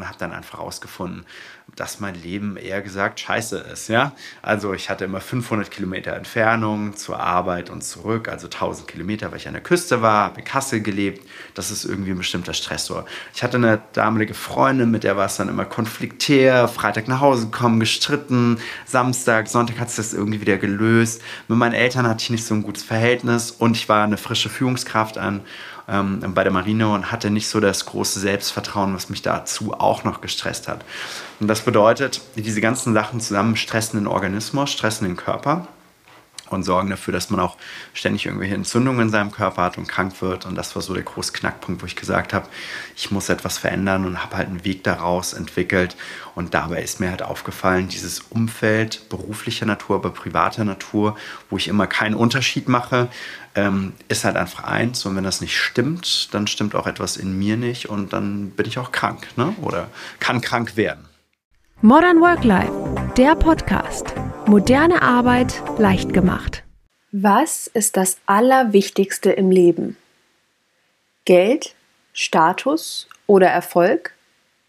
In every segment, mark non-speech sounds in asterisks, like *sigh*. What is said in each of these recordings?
und habe dann einfach rausgefunden, dass mein Leben eher gesagt scheiße ist. Ja? Also ich hatte immer 500 Kilometer Entfernung zur Arbeit und zurück, also 1000 Kilometer, weil ich an der Küste war, habe in Kassel gelebt. Das ist irgendwie ein bestimmter Stressor. Ich hatte eine damalige Freundin, mit der war es dann immer konfliktär, Freitag nach Hause kommen, gestritten, Samstag, Sonntag hat es das irgendwie wieder gelöst. Mit meinen Eltern hatte ich nicht so ein gutes Verhältnis und ich war eine frische Führungskraft an ähm, bei der Marine und hatte nicht so das große Selbstvertrauen, was mich dazu auch noch gestresst hat. Und das bedeutet, diese ganzen Sachen zusammen stressen den Organismus, stressen den Körper und sorgen dafür, dass man auch ständig irgendwelche Entzündungen in seinem Körper hat und krank wird. Und das war so der große Knackpunkt, wo ich gesagt habe, ich muss etwas verändern und habe halt einen Weg daraus entwickelt. Und dabei ist mir halt aufgefallen, dieses Umfeld beruflicher Natur, aber privater Natur, wo ich immer keinen Unterschied mache, ähm, ist halt einfach eins. Und wenn das nicht stimmt, dann stimmt auch etwas in mir nicht und dann bin ich auch krank ne? oder kann krank werden. Modern Work Life, der Podcast. Moderne Arbeit leicht gemacht. Was ist das Allerwichtigste im Leben? Geld, Status oder Erfolg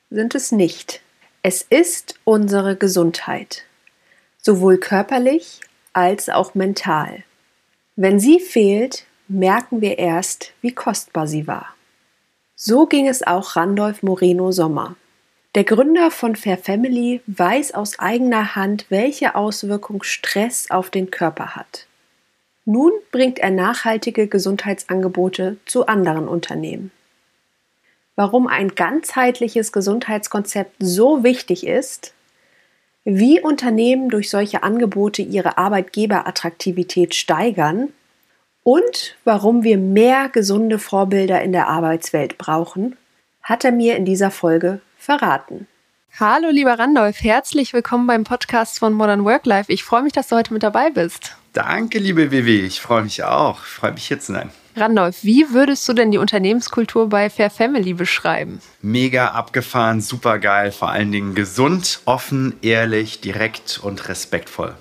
sind es nicht. Es ist unsere Gesundheit, sowohl körperlich als auch mental. Wenn sie fehlt, merken wir erst, wie kostbar sie war. So ging es auch Randolph Moreno Sommer. Der Gründer von Fair Family weiß aus eigener Hand, welche Auswirkung Stress auf den Körper hat. Nun bringt er nachhaltige Gesundheitsangebote zu anderen Unternehmen. Warum ein ganzheitliches Gesundheitskonzept so wichtig ist, wie Unternehmen durch solche Angebote ihre Arbeitgeberattraktivität steigern und warum wir mehr gesunde Vorbilder in der Arbeitswelt brauchen, hat er mir in dieser Folge verraten. Hallo, lieber Randolph, herzlich willkommen beim Podcast von Modern Work Life. Ich freue mich, dass du heute mit dabei bist. Danke, liebe WW, ich freue mich auch. Ich freue mich hier zu sein. Randolph, wie würdest du denn die Unternehmenskultur bei Fair Family beschreiben? Mega abgefahren, super geil, vor allen Dingen gesund, offen, ehrlich, direkt und respektvoll.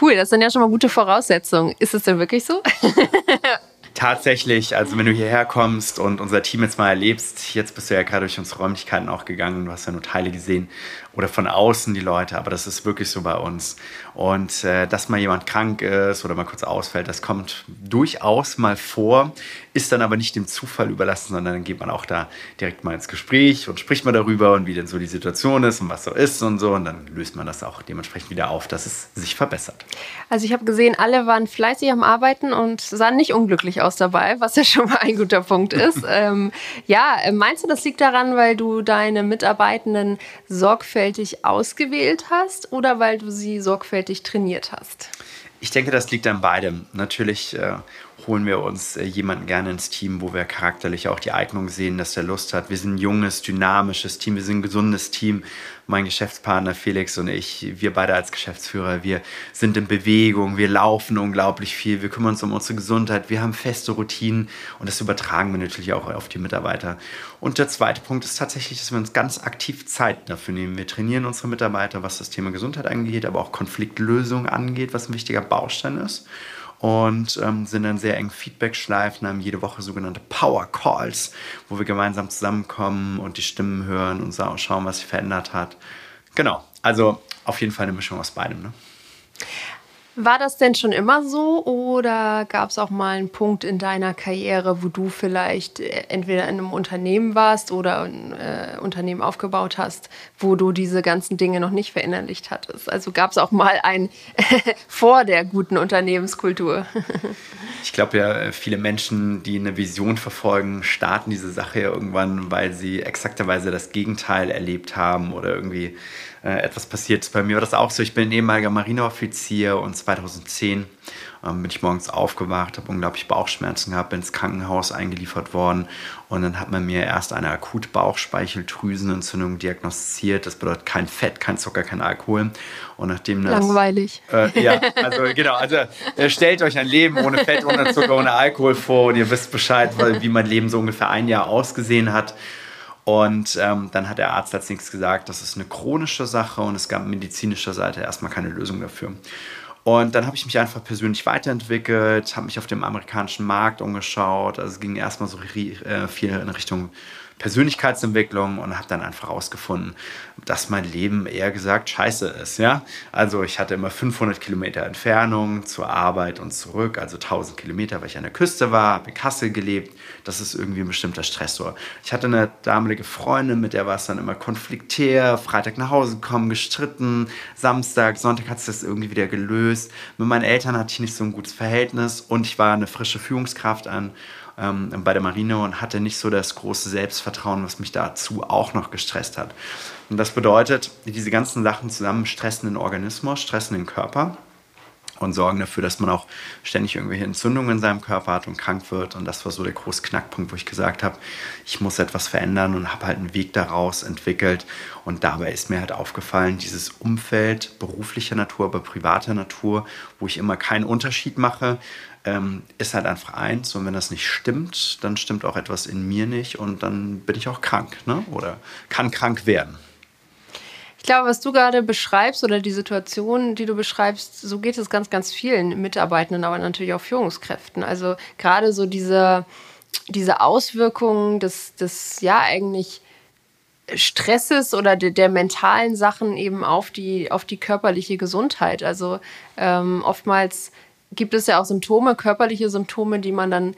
Cool, das sind ja schon mal gute Voraussetzungen. Ist es denn wirklich so? *laughs* Tatsächlich, also wenn du hierher kommst und unser Team jetzt mal erlebst, jetzt bist du ja gerade durch unsere Räumlichkeiten auch gegangen, du hast ja nur Teile gesehen oder von außen die Leute, aber das ist wirklich so bei uns. Und äh, dass mal jemand krank ist oder mal kurz ausfällt, das kommt durchaus mal vor, ist dann aber nicht dem Zufall überlassen, sondern dann geht man auch da direkt mal ins Gespräch und spricht mal darüber und wie denn so die Situation ist und was so ist und so und dann löst man das auch dementsprechend wieder auf, dass es sich verbessert. Also ich habe gesehen, alle waren fleißig am Arbeiten und sahen nicht unglücklich aus dabei, was ja schon mal ein guter Punkt ist. *laughs* ähm, ja, meinst du, das liegt daran, weil du deine Mitarbeitenden sorgfältig sorgfältig ausgewählt hast oder weil du sie sorgfältig trainiert hast? Ich denke, das liegt an beidem. Natürlich äh, holen wir uns äh, jemanden gerne ins Team, wo wir charakterlich auch die Eignung sehen, dass der Lust hat. Wir sind ein junges, dynamisches Team, wir sind ein gesundes Team. Mein Geschäftspartner Felix und ich, wir beide als Geschäftsführer, wir sind in Bewegung, wir laufen unglaublich viel, wir kümmern uns um unsere Gesundheit, wir haben feste Routinen und das übertragen wir natürlich auch auf die Mitarbeiter. Und der zweite Punkt ist tatsächlich, dass wir uns ganz aktiv Zeit dafür nehmen. Wir trainieren unsere Mitarbeiter, was das Thema Gesundheit angeht, aber auch Konfliktlösung angeht, was ein wichtiger Baustein ist und ähm, sind dann sehr eng Feedback-Schleifen, haben jede Woche sogenannte Power Calls, wo wir gemeinsam zusammenkommen und die Stimmen hören und schauen, was sich verändert hat. Genau, also auf jeden Fall eine Mischung aus beidem. Ne? War das denn schon immer so oder gab es auch mal einen Punkt in deiner Karriere, wo du vielleicht äh, entweder in einem Unternehmen warst oder ein äh, Unternehmen aufgebaut hast, wo du diese ganzen Dinge noch nicht verinnerlicht hattest? Also gab es auch mal ein *laughs* vor der guten Unternehmenskultur? *laughs* ich glaube ja, viele Menschen, die eine Vision verfolgen, starten diese Sache ja irgendwann, weil sie exakterweise das Gegenteil erlebt haben oder irgendwie äh, etwas passiert. Bei mir war das auch so. Ich bin ehemaliger Marineoffizier und 2010 ähm, bin ich morgens aufgewacht, habe unglaublich Bauchschmerzen gehabt, bin ins Krankenhaus eingeliefert worden und dann hat man mir erst eine akut Bauchspeicheldrüsenentzündung diagnostiziert. Das bedeutet kein Fett, kein Zucker, kein Alkohol. Und nachdem das, Langweilig. Äh, ja, also genau, also äh, stellt euch ein Leben ohne Fett, ohne Zucker, ohne Alkohol vor und ihr wisst Bescheid, wie mein Leben so ungefähr ein Jahr ausgesehen hat. Und ähm, dann hat der Arzt als nichts gesagt, das ist eine chronische Sache und es gab medizinischer Seite erstmal keine Lösung dafür. Und dann habe ich mich einfach persönlich weiterentwickelt, habe mich auf dem amerikanischen Markt umgeschaut. Also es ging erstmal so äh, viel in Richtung Persönlichkeitsentwicklung und habe dann einfach herausgefunden, dass mein Leben eher gesagt scheiße ist. Ja? Also ich hatte immer 500 Kilometer Entfernung zur Arbeit und zurück, also 1000 Kilometer, weil ich an der Küste war, habe in Kassel gelebt. Das ist irgendwie ein bestimmter Stressor. Ich hatte eine damalige Freundin, mit der war es dann immer konfliktär, Freitag nach Hause gekommen, gestritten, Samstag, Sonntag hat es das irgendwie wieder gelöst. Mit meinen Eltern hatte ich nicht so ein gutes Verhältnis und ich war eine frische Führungskraft an ähm, bei der Marine und hatte nicht so das große Selbstvertrauen, was mich dazu auch noch gestresst hat. Und das bedeutet, diese ganzen Sachen zusammen stressen den Organismus, stressen den Körper und sorgen dafür, dass man auch ständig irgendwelche Entzündungen in seinem Körper hat und krank wird. Und das war so der große Knackpunkt, wo ich gesagt habe, ich muss etwas verändern und habe halt einen Weg daraus entwickelt. Und dabei ist mir halt aufgefallen, dieses Umfeld beruflicher Natur, aber privater Natur, wo ich immer keinen Unterschied mache, ähm, ist halt einfach eins. Und wenn das nicht stimmt, dann stimmt auch etwas in mir nicht und dann bin ich auch krank ne? oder kann krank werden. Ich glaube, was du gerade beschreibst oder die Situation, die du beschreibst, so geht es ganz, ganz vielen Mitarbeitenden, aber natürlich auch Führungskräften. Also gerade so diese, diese Auswirkungen des, des ja eigentlich Stresses oder de, der mentalen Sachen eben auf die, auf die körperliche Gesundheit. Also ähm, oftmals gibt es ja auch Symptome, körperliche Symptome, die man dann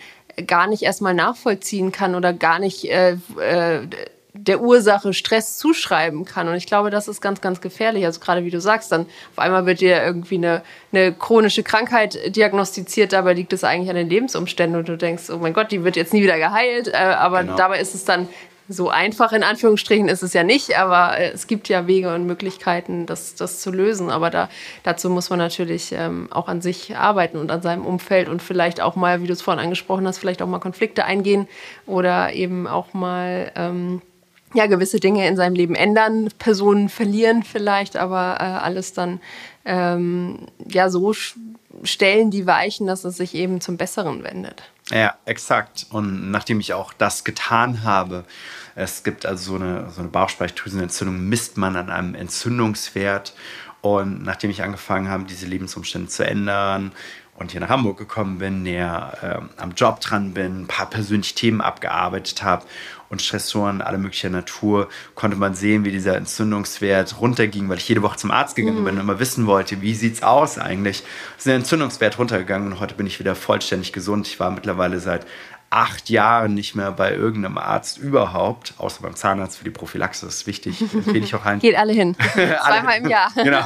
gar nicht erstmal nachvollziehen kann oder gar nicht äh, äh, der Ursache Stress zuschreiben kann. Und ich glaube, das ist ganz, ganz gefährlich. Also gerade wie du sagst, dann auf einmal wird dir irgendwie eine, eine chronische Krankheit diagnostiziert, dabei liegt es eigentlich an den Lebensumständen und du denkst, oh mein Gott, die wird jetzt nie wieder geheilt. Äh, aber genau. dabei ist es dann so einfach in Anführungsstrichen ist es ja nicht, aber äh, es gibt ja Wege und Möglichkeiten, das, das zu lösen. Aber da, dazu muss man natürlich ähm, auch an sich arbeiten und an seinem Umfeld und vielleicht auch mal, wie du es vorhin angesprochen hast, vielleicht auch mal Konflikte eingehen oder eben auch mal ähm, ja, gewisse Dinge in seinem Leben ändern, Personen verlieren vielleicht, aber äh, alles dann ähm, ja so stellen die Weichen, dass es sich eben zum Besseren wendet. Ja, exakt. Und nachdem ich auch das getan habe, es gibt also so eine, so eine Bauchspeicheldrüsenentzündung, misst man an einem Entzündungswert. Und nachdem ich angefangen habe, diese Lebensumstände zu ändern und hier nach Hamburg gekommen bin, näher äh, am Job dran bin, ein paar persönliche Themen abgearbeitet habe und Stressoren aller möglicher Natur, konnte man sehen, wie dieser Entzündungswert runterging, weil ich jede Woche zum Arzt gegangen mhm. bin und immer wissen wollte, wie sieht es aus eigentlich. Ist der Entzündungswert runtergegangen und heute bin ich wieder vollständig gesund. Ich war mittlerweile seit acht Jahren nicht mehr bei irgendeinem Arzt überhaupt, außer beim Zahnarzt für die Prophylaxe, das ist wichtig, *laughs* empfehle ich auch allen. Geht alle hin, *laughs* zweimal im Jahr. *laughs* genau,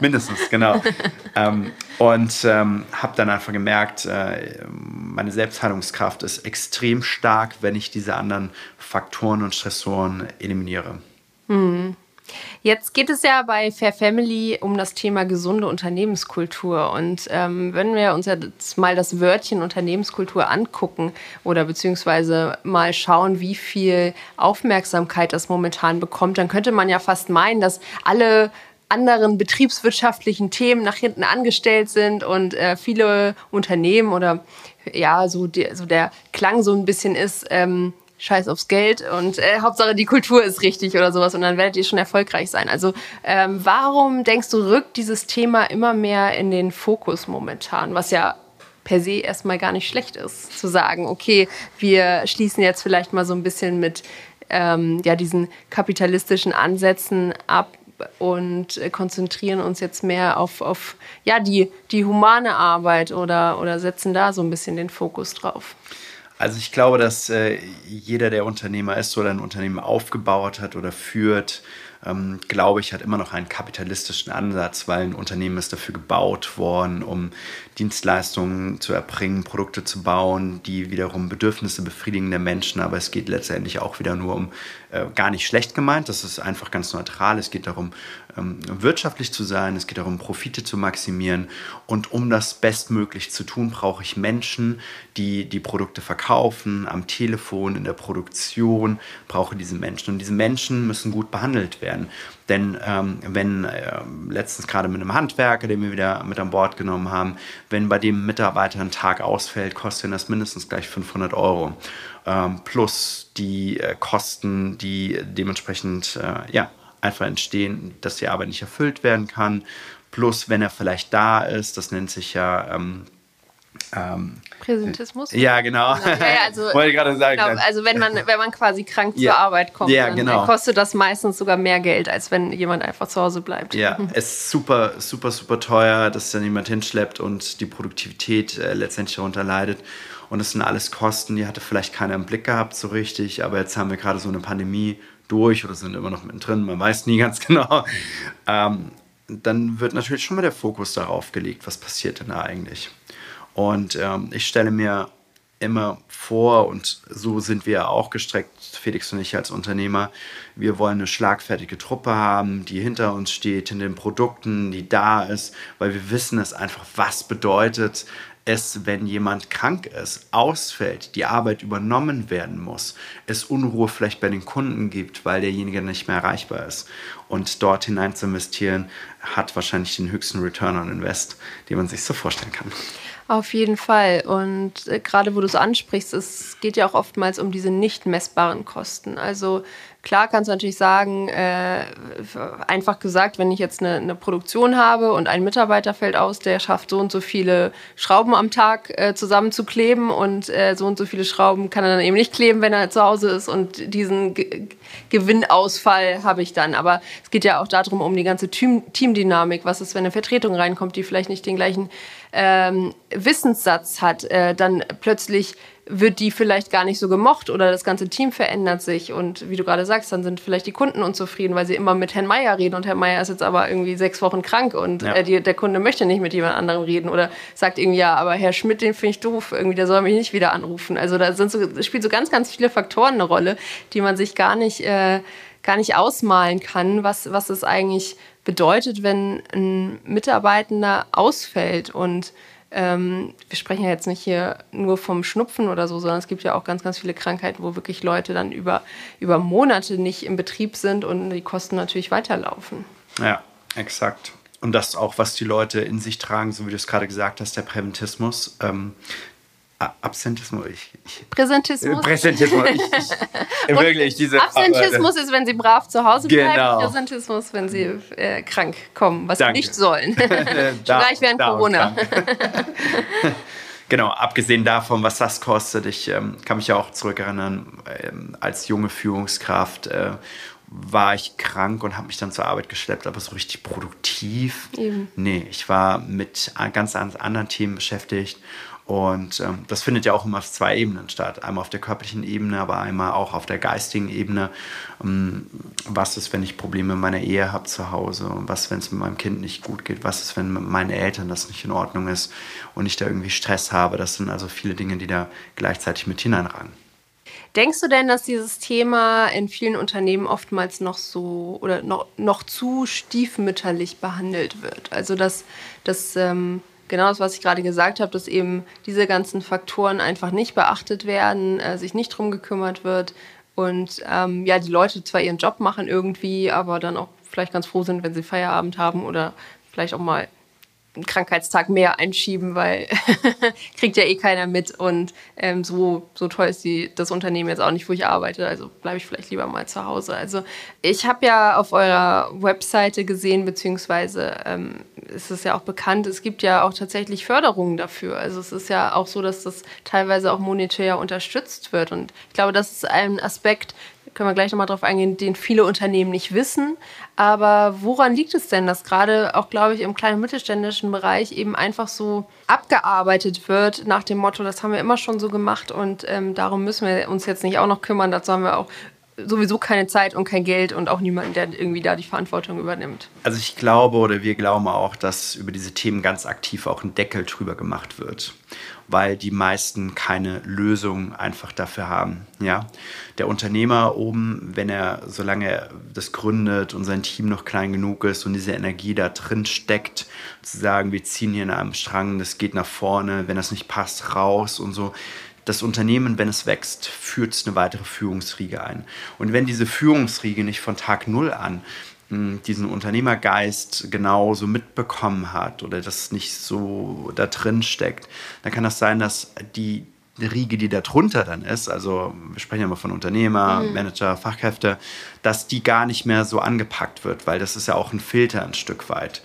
mindestens, genau. ähm, und ähm, habe dann einfach gemerkt, äh, meine Selbstheilungskraft ist extrem stark, wenn ich diese anderen Faktoren und Stressoren eliminiere. Mhm. Jetzt geht es ja bei Fair Family um das Thema gesunde Unternehmenskultur. Und ähm, wenn wir uns jetzt mal das Wörtchen Unternehmenskultur angucken oder beziehungsweise mal schauen, wie viel Aufmerksamkeit das momentan bekommt, dann könnte man ja fast meinen, dass alle anderen betriebswirtschaftlichen Themen nach hinten angestellt sind und äh, viele Unternehmen oder ja, so, die, so der Klang so ein bisschen ist, ähm, scheiß aufs Geld und äh, Hauptsache die Kultur ist richtig oder sowas und dann werdet ihr schon erfolgreich sein. Also ähm, warum denkst du, rückt dieses Thema immer mehr in den Fokus momentan, was ja per se erstmal gar nicht schlecht ist, zu sagen, okay, wir schließen jetzt vielleicht mal so ein bisschen mit ähm, ja, diesen kapitalistischen Ansätzen ab und konzentrieren uns jetzt mehr auf, auf ja, die, die humane Arbeit oder, oder setzen da so ein bisschen den Fokus drauf. Also ich glaube, dass äh, jeder, der Unternehmer ist oder ein Unternehmen aufgebaut hat oder führt, ähm, glaube ich, hat immer noch einen kapitalistischen Ansatz, weil ein Unternehmen ist dafür gebaut worden, um Dienstleistungen zu erbringen, Produkte zu bauen, die wiederum Bedürfnisse befriedigen der Menschen. Aber es geht letztendlich auch wieder nur um äh, gar nicht schlecht gemeint. Das ist einfach ganz neutral. Es geht darum, ähm, wirtschaftlich zu sein. Es geht darum, Profite zu maximieren. Und um das bestmöglich zu tun, brauche ich Menschen, die die Produkte verkaufen, am Telefon, in der Produktion, brauche diese Menschen. Und diese Menschen müssen gut behandelt werden. Denn ähm, wenn äh, letztens gerade mit einem Handwerker, den wir wieder mit an Bord genommen haben, wenn bei dem Mitarbeiter ein Tag ausfällt, kostet das mindestens gleich 500 Euro. Ähm, plus die äh, Kosten, die dementsprechend äh, ja, einfach entstehen, dass die Arbeit nicht erfüllt werden kann. Plus, wenn er vielleicht da ist, das nennt sich ja ähm, ähm, Präsentismus? Ja, genau. Ja, ja, also, *laughs* Wollte ich gerade sagen. Genau, also wenn man, wenn man quasi krank ja. zur Arbeit kommt, ja, dann genau. kostet das meistens sogar mehr Geld, als wenn jemand einfach zu Hause bleibt. Ja, *laughs* es ist super, super, super teuer, dass dann jemand hinschleppt und die Produktivität äh, letztendlich darunter leidet. Und das sind alles Kosten, die hatte vielleicht keiner im Blick gehabt so richtig, aber jetzt haben wir gerade so eine Pandemie durch oder sind immer noch mittendrin, man weiß nie *laughs* ganz genau. Ähm, dann wird natürlich schon mal der Fokus darauf gelegt, was passiert denn da eigentlich. Und ähm, ich stelle mir immer vor, und so sind wir auch gestreckt, Felix und ich als Unternehmer, wir wollen eine schlagfertige Truppe haben, die hinter uns steht, in den Produkten, die da ist, weil wir wissen es einfach, was bedeutet es, wenn jemand krank ist, ausfällt, die Arbeit übernommen werden muss, es Unruhe vielleicht bei den Kunden gibt, weil derjenige nicht mehr erreichbar ist. Und dort hinein zu investieren, hat wahrscheinlich den höchsten Return on Invest, den man sich so vorstellen kann. Auf jeden Fall. Und äh, gerade wo du es ansprichst, es geht ja auch oftmals um diese nicht messbaren Kosten. Also Klar kannst du natürlich sagen, äh, einfach gesagt, wenn ich jetzt eine, eine, Produktion habe und ein Mitarbeiter fällt aus, der schafft so und so viele Schrauben am Tag äh, zusammenzukleben und äh, so und so viele Schrauben kann er dann eben nicht kleben, wenn er zu Hause ist und diesen G Gewinnausfall habe ich dann. Aber es geht ja auch darum, um die ganze Team Teamdynamik. Was ist, wenn eine Vertretung reinkommt, die vielleicht nicht den gleichen ähm, Wissenssatz hat, äh, dann plötzlich wird die vielleicht gar nicht so gemocht oder das ganze Team verändert sich und wie du gerade sagst, dann sind vielleicht die Kunden unzufrieden, weil sie immer mit Herrn Meier reden und Herr Meier ist jetzt aber irgendwie sechs Wochen krank und ja. äh, die, der Kunde möchte nicht mit jemand anderem reden oder sagt irgendwie, ja, aber Herr Schmidt, den finde ich doof, irgendwie, der soll mich nicht wieder anrufen. Also da sind so, spielt so ganz, ganz viele Faktoren eine Rolle, die man sich gar nicht, äh, gar nicht ausmalen kann, was, was es eigentlich bedeutet, wenn ein Mitarbeitender ausfällt und ähm, wir sprechen ja jetzt nicht hier nur vom Schnupfen oder so, sondern es gibt ja auch ganz, ganz viele Krankheiten, wo wirklich Leute dann über, über Monate nicht im Betrieb sind und die Kosten natürlich weiterlaufen. Ja, exakt. Und das auch, was die Leute in sich tragen, so wie du es gerade gesagt hast, der Präventismus. Ähm, Absentismus. Ich, ich, Präsentismus. Präsentismus. Ich, ich, *laughs* wirklich, diese Absentismus ist, wenn sie brav zu Hause bleiben. Genau. Präsentismus, wenn sie äh, krank kommen, was Danke. sie nicht sollen. *laughs* Gleich während Corona. *laughs* genau, abgesehen davon, was das kostet. Ich ähm, kann mich ja auch zurückerinnern, ähm, als junge Führungskraft äh, war ich krank und habe mich dann zur Arbeit geschleppt, aber so richtig produktiv. Eben. Nee, ich war mit ganz anderen Themen beschäftigt und ähm, das findet ja auch immer auf zwei Ebenen statt. Einmal auf der körperlichen Ebene, aber einmal auch auf der geistigen Ebene. Ähm, was ist, wenn ich Probleme in meiner Ehe habe zu Hause? Was, wenn es mit meinem Kind nicht gut geht? Was ist, wenn mit meinen Eltern das nicht in Ordnung ist und ich da irgendwie Stress habe? Das sind also viele Dinge, die da gleichzeitig mit hineinragen. Denkst du denn, dass dieses Thema in vielen Unternehmen oftmals noch so oder noch, noch zu stiefmütterlich behandelt wird? Also dass, dass ähm genau das, was ich gerade gesagt habe, dass eben diese ganzen Faktoren einfach nicht beachtet werden, äh, sich nicht drum gekümmert wird und ähm, ja, die Leute zwar ihren Job machen irgendwie, aber dann auch vielleicht ganz froh sind, wenn sie Feierabend haben oder vielleicht auch mal einen Krankheitstag mehr einschieben, weil *laughs* kriegt ja eh keiner mit und ähm, so, so toll ist die, das Unternehmen jetzt auch nicht, wo ich arbeite, also bleibe ich vielleicht lieber mal zu Hause. Also ich habe ja auf eurer Webseite gesehen, beziehungsweise ähm, ist es ja auch bekannt, es gibt ja auch tatsächlich Förderungen dafür. Also es ist ja auch so, dass das teilweise auch monetär unterstützt wird und ich glaube, das ist ein Aspekt, können wir gleich nochmal drauf eingehen, den viele Unternehmen nicht wissen. Aber woran liegt es denn, dass gerade auch, glaube ich, im kleinen mittelständischen Bereich eben einfach so abgearbeitet wird nach dem Motto, das haben wir immer schon so gemacht und ähm, darum müssen wir uns jetzt nicht auch noch kümmern, dazu haben wir auch sowieso keine Zeit und kein Geld und auch niemanden, der irgendwie da die Verantwortung übernimmt. Also ich glaube oder wir glauben auch, dass über diese Themen ganz aktiv auch ein Deckel drüber gemacht wird, weil die meisten keine Lösung einfach dafür haben. Ja, der Unternehmer oben, wenn er, solange er das gründet und sein Team noch klein genug ist und diese Energie da drin steckt, zu sagen, wir ziehen hier in einem Strang, das geht nach vorne, wenn das nicht passt, raus und so, das Unternehmen, wenn es wächst, führt eine weitere Führungsriege ein. Und wenn diese Führungsriege nicht von Tag Null an diesen Unternehmergeist genauso mitbekommen hat oder das nicht so da drin steckt, dann kann das sein, dass die Riege, die da drunter dann ist, also wir sprechen ja immer von Unternehmer, mhm. Manager, Fachkräfte, dass die gar nicht mehr so angepackt wird, weil das ist ja auch ein Filter ein Stück weit.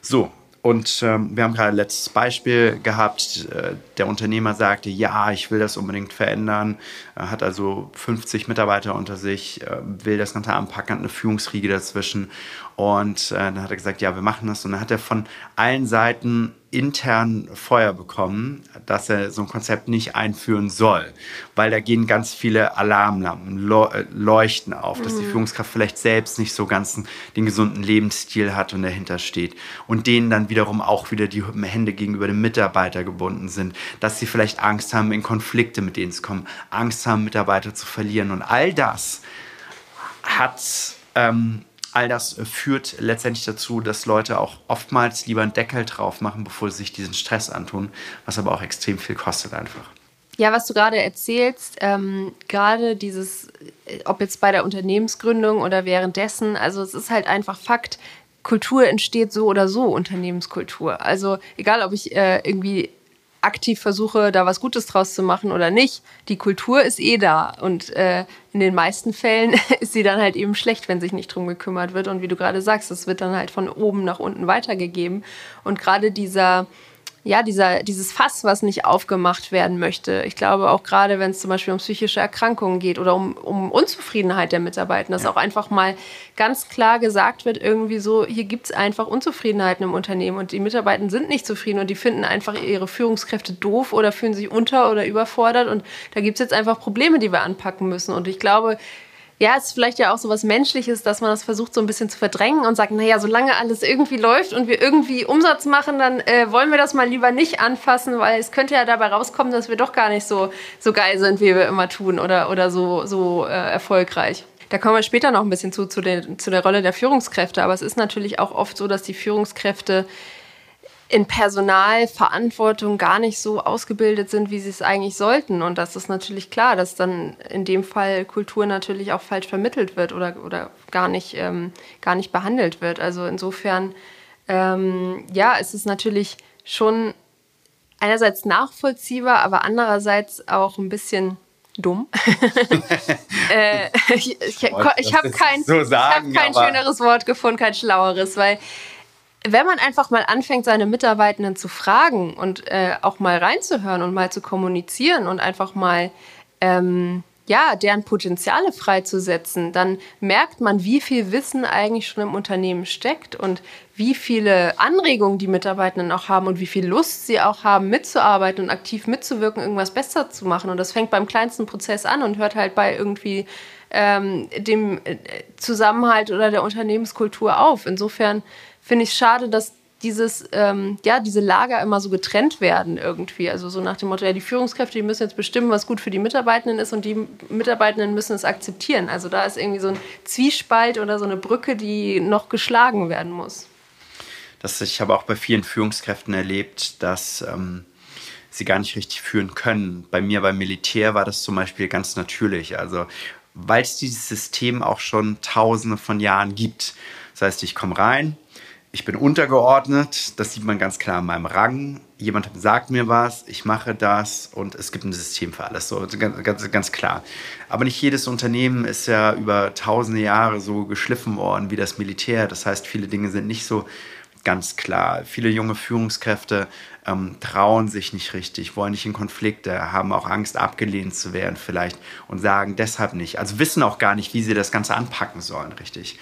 So, und ähm, wir haben gerade letztes Beispiel gehabt. Äh, der Unternehmer sagte, ja, ich will das unbedingt verändern. Er hat also 50 Mitarbeiter unter sich, äh, will das Ganze anpacken, hat eine Führungsriege dazwischen. Und äh, dann hat er gesagt, ja, wir machen das. Und dann hat er von allen Seiten intern Feuer bekommen, dass er so ein Konzept nicht einführen soll, weil da gehen ganz viele Alarmlampen, äh, leuchten auf, mhm. dass die mhm. Führungskraft vielleicht selbst nicht so ganz den gesunden Lebensstil hat und dahinter steht und denen dann wiederum auch wieder die Hände gegenüber dem Mitarbeiter gebunden sind, dass sie vielleicht Angst haben, in Konflikte mit denen zu kommen, Angst haben, Mitarbeiter zu verlieren und all das hat ähm, all das äh, führt letztendlich dazu, dass Leute auch oftmals lieber einen Deckel drauf machen, bevor sie sich diesen Stress antun, was aber auch extrem viel kostet einfach. Ja, was du gerade erzählst, ähm, gerade dieses, äh, ob jetzt bei der Unternehmensgründung oder währenddessen, also es ist halt einfach Fakt, Kultur entsteht so oder so, Unternehmenskultur. Also egal, ob ich äh, irgendwie aktiv versuche, da was Gutes draus zu machen oder nicht. Die Kultur ist eh da und äh, in den meisten Fällen *laughs* ist sie dann halt eben schlecht, wenn sich nicht drum gekümmert wird. Und wie du gerade sagst, es wird dann halt von oben nach unten weitergegeben. Und gerade dieser ja, dieser, dieses Fass, was nicht aufgemacht werden möchte. Ich glaube auch gerade, wenn es zum Beispiel um psychische Erkrankungen geht oder um, um Unzufriedenheit der Mitarbeiter, dass ja. auch einfach mal ganz klar gesagt wird, irgendwie so, hier gibt es einfach Unzufriedenheiten im Unternehmen und die Mitarbeiter sind nicht zufrieden und die finden einfach ihre Führungskräfte doof oder fühlen sich unter oder überfordert und da gibt es jetzt einfach Probleme, die wir anpacken müssen. Und ich glaube, ja, es ist vielleicht ja auch so was Menschliches, dass man das versucht so ein bisschen zu verdrängen und sagt, naja, solange alles irgendwie läuft und wir irgendwie Umsatz machen, dann äh, wollen wir das mal lieber nicht anfassen, weil es könnte ja dabei rauskommen, dass wir doch gar nicht so, so geil sind, wie wir immer tun oder, oder so, so äh, erfolgreich. Da kommen wir später noch ein bisschen zu, zu, den, zu der Rolle der Führungskräfte. Aber es ist natürlich auch oft so, dass die Führungskräfte in Personalverantwortung gar nicht so ausgebildet sind, wie sie es eigentlich sollten. Und das ist natürlich klar, dass dann in dem Fall Kultur natürlich auch falsch vermittelt wird oder, oder gar, nicht, ähm, gar nicht behandelt wird. Also insofern, ähm, ja, es ist natürlich schon einerseits nachvollziehbar, aber andererseits auch ein bisschen dumm. *laughs* äh, ich ich, ich, ich habe kein, so hab kein schöneres Wort gefunden, kein schlaueres, weil wenn man einfach mal anfängt, seine Mitarbeitenden zu fragen und äh, auch mal reinzuhören und mal zu kommunizieren und einfach mal ähm, ja, deren Potenziale freizusetzen, dann merkt man, wie viel Wissen eigentlich schon im Unternehmen steckt und wie viele Anregungen die Mitarbeitenden auch haben und wie viel Lust sie auch haben, mitzuarbeiten und aktiv mitzuwirken, irgendwas besser zu machen. Und das fängt beim kleinsten Prozess an und hört halt bei irgendwie ähm, dem äh, Zusammenhalt oder der Unternehmenskultur auf. Insofern finde ich schade, dass dieses, ähm, ja, diese Lager immer so getrennt werden irgendwie. Also so nach dem Motto, ja, die Führungskräfte, die müssen jetzt bestimmen, was gut für die Mitarbeitenden ist und die Mitarbeitenden müssen es akzeptieren. Also da ist irgendwie so ein Zwiespalt oder so eine Brücke, die noch geschlagen werden muss. Das, ich habe auch bei vielen Führungskräften erlebt, dass ähm, sie gar nicht richtig führen können. Bei mir beim Militär war das zum Beispiel ganz natürlich. Also weil es dieses System auch schon tausende von Jahren gibt. Das heißt, ich komme rein, ich bin untergeordnet, das sieht man ganz klar in meinem Rang. Jemand sagt mir was, ich mache das und es gibt ein System für alles, so ganz, ganz, ganz klar. Aber nicht jedes Unternehmen ist ja über tausende Jahre so geschliffen worden wie das Militär. Das heißt, viele Dinge sind nicht so ganz klar. Viele junge Führungskräfte ähm, trauen sich nicht richtig, wollen nicht in Konflikte, haben auch Angst, abgelehnt zu werden vielleicht und sagen deshalb nicht. Also wissen auch gar nicht, wie sie das Ganze anpacken sollen, richtig.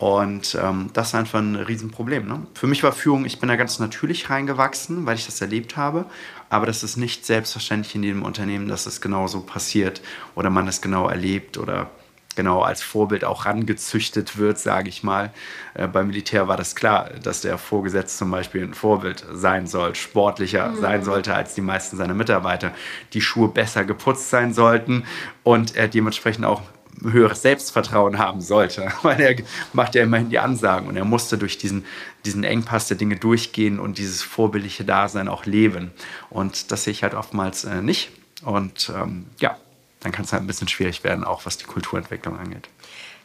Und ähm, das ist einfach ein Riesenproblem. Ne? Für mich war Führung, ich bin da ganz natürlich reingewachsen, weil ich das erlebt habe. Aber das ist nicht selbstverständlich in jedem Unternehmen, dass es genau so passiert oder man es genau erlebt oder genau als Vorbild auch rangezüchtet wird, sage ich mal. Äh, beim Militär war das klar, dass der Vorgesetzte zum Beispiel ein Vorbild sein soll, sportlicher mhm. sein sollte als die meisten seiner Mitarbeiter, die Schuhe besser geputzt sein sollten und er dementsprechend auch höheres Selbstvertrauen haben sollte, *laughs* weil er macht ja immerhin die Ansagen und er musste durch diesen, diesen Engpass der Dinge durchgehen und dieses vorbildliche Dasein auch leben. Und das sehe ich halt oftmals äh, nicht. Und ähm, ja, dann kann es halt ein bisschen schwierig werden, auch was die Kulturentwicklung angeht.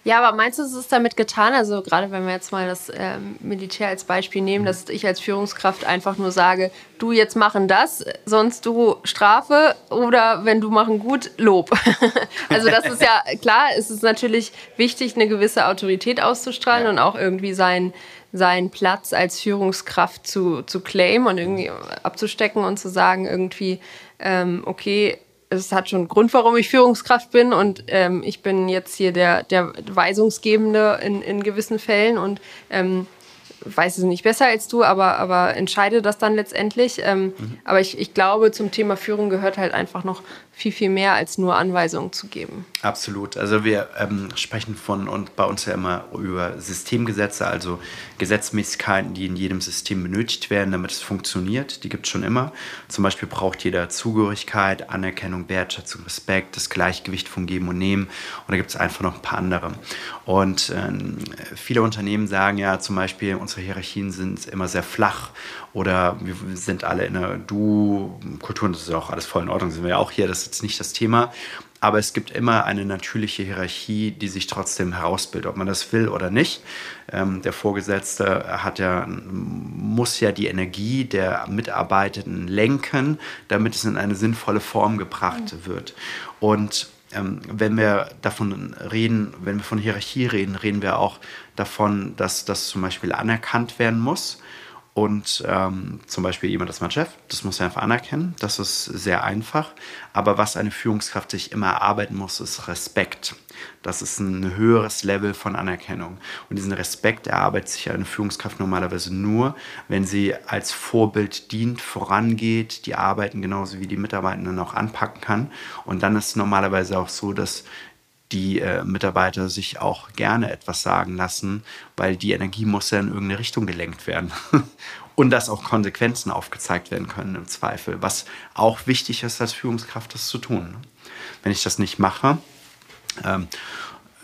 Ja, aber meinst du, es ist damit getan? Also gerade wenn wir jetzt mal das ähm, Militär als Beispiel nehmen, dass ich als Führungskraft einfach nur sage, du jetzt machen das, sonst du Strafe oder wenn du machen gut, Lob. *laughs* also das ist ja klar, es ist natürlich wichtig, eine gewisse Autorität auszustrahlen ja. und auch irgendwie seinen seinen Platz als Führungskraft zu, zu claimen und irgendwie abzustecken und zu sagen, irgendwie, ähm, okay, es hat schon einen Grund, warum ich Führungskraft bin und ähm, ich bin jetzt hier der, der Weisungsgebende in, in gewissen Fällen und ähm, weiß es nicht besser als du, aber, aber entscheide das dann letztendlich. Ähm, mhm. Aber ich, ich glaube, zum Thema Führung gehört halt einfach noch viel, viel mehr als nur Anweisungen zu geben. Absolut. Also wir ähm, sprechen von und bei uns ja immer über Systemgesetze, also Gesetzmäßigkeiten, die in jedem System benötigt werden, damit es funktioniert. Die gibt es schon immer. Zum Beispiel braucht jeder Zugehörigkeit, Anerkennung, Wertschätzung, Respekt, das Gleichgewicht von Geben und Nehmen. Und da gibt es einfach noch ein paar andere. Und ähm, viele Unternehmen sagen ja zum Beispiel, unsere Hierarchien sind immer sehr flach oder wir sind alle in einer Du-Kultur, das ist ja auch alles voll in Ordnung, sind wir ja auch hier, das ist jetzt nicht das Thema. Aber es gibt immer eine natürliche Hierarchie, die sich trotzdem herausbildet, ob man das will oder nicht. Ähm, der Vorgesetzte hat ja, muss ja die Energie der Mitarbeitenden lenken, damit es in eine sinnvolle Form gebracht mhm. wird. Und ähm, wenn wir davon reden, wenn wir von Hierarchie reden, reden wir auch davon, dass das zum Beispiel anerkannt werden muss. Und ähm, zum Beispiel jemand ist mein Chef, das muss er einfach anerkennen, das ist sehr einfach. Aber was eine Führungskraft sich immer erarbeiten muss, ist Respekt. Das ist ein höheres Level von Anerkennung. Und diesen Respekt erarbeitet sich eine Führungskraft normalerweise nur, wenn sie als Vorbild dient, vorangeht, die Arbeiten genauso wie die Mitarbeitenden auch anpacken kann. Und dann ist es normalerweise auch so, dass die äh, Mitarbeiter sich auch gerne etwas sagen lassen, weil die Energie muss ja in irgendeine Richtung gelenkt werden. *laughs* Und dass auch Konsequenzen aufgezeigt werden können im Zweifel, was auch wichtig ist als Führungskraft, das zu tun. Wenn ich das nicht mache, ähm,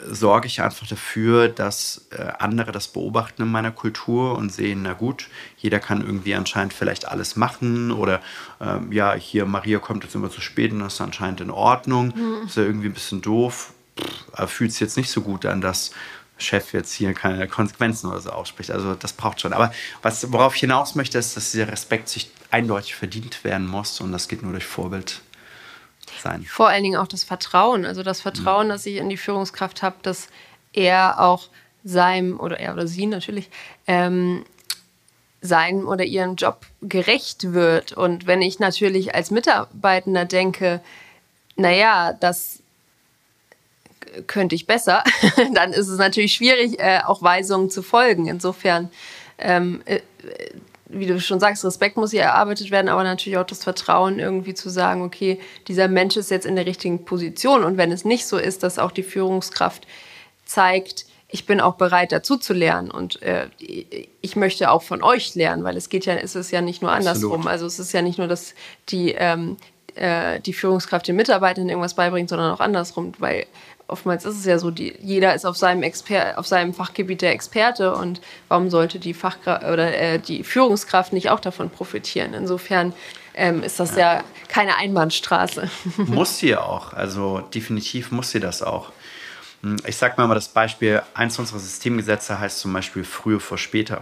sorge ich einfach dafür, dass äh, andere das beobachten in meiner Kultur und sehen, na gut, jeder kann irgendwie anscheinend vielleicht alles machen oder ähm, ja, hier Maria kommt jetzt immer zu spät und das ist anscheinend in Ordnung. Mhm. Ist ja irgendwie ein bisschen doof fühlt es jetzt nicht so gut an, dass Chef jetzt hier keine Konsequenzen oder so ausspricht. Also das braucht schon. Aber was, worauf ich hinaus möchte, ist, dass dieser Respekt sich eindeutig verdient werden muss und das geht nur durch Vorbild sein. Vor allen Dingen auch das Vertrauen. Also das Vertrauen, ja. das ich in die Führungskraft habe, dass er auch seinem oder er oder sie natürlich ähm, seinem oder ihrem Job gerecht wird. Und wenn ich natürlich als Mitarbeitender denke, naja, das könnte ich besser, *laughs* dann ist es natürlich schwierig, äh, auch Weisungen zu folgen. Insofern, ähm, äh, wie du schon sagst, Respekt muss hier erarbeitet werden, aber natürlich auch das Vertrauen, irgendwie zu sagen, okay, dieser Mensch ist jetzt in der richtigen Position. Und wenn es nicht so ist, dass auch die Führungskraft zeigt, ich bin auch bereit, dazu zu lernen und äh, ich möchte auch von euch lernen, weil es geht ja, es ist ja nicht nur andersrum. Absolut. Also es ist ja nicht nur, dass die, ähm, äh, die Führungskraft den Mitarbeitern irgendwas beibringt, sondern auch andersrum, weil oftmals ist es ja so, die, jeder ist auf seinem, Exper auf seinem Fachgebiet der Experte und warum sollte die Fachkraft oder äh, die Führungskraft nicht auch davon profitieren? Insofern ähm, ist das ja. ja keine Einbahnstraße. *laughs* Muss sie auch, also definitiv muss sie das auch. Hm, ich sage mal mal das Beispiel, eins unserer Systemgesetze heißt zum Beispiel früher vor später.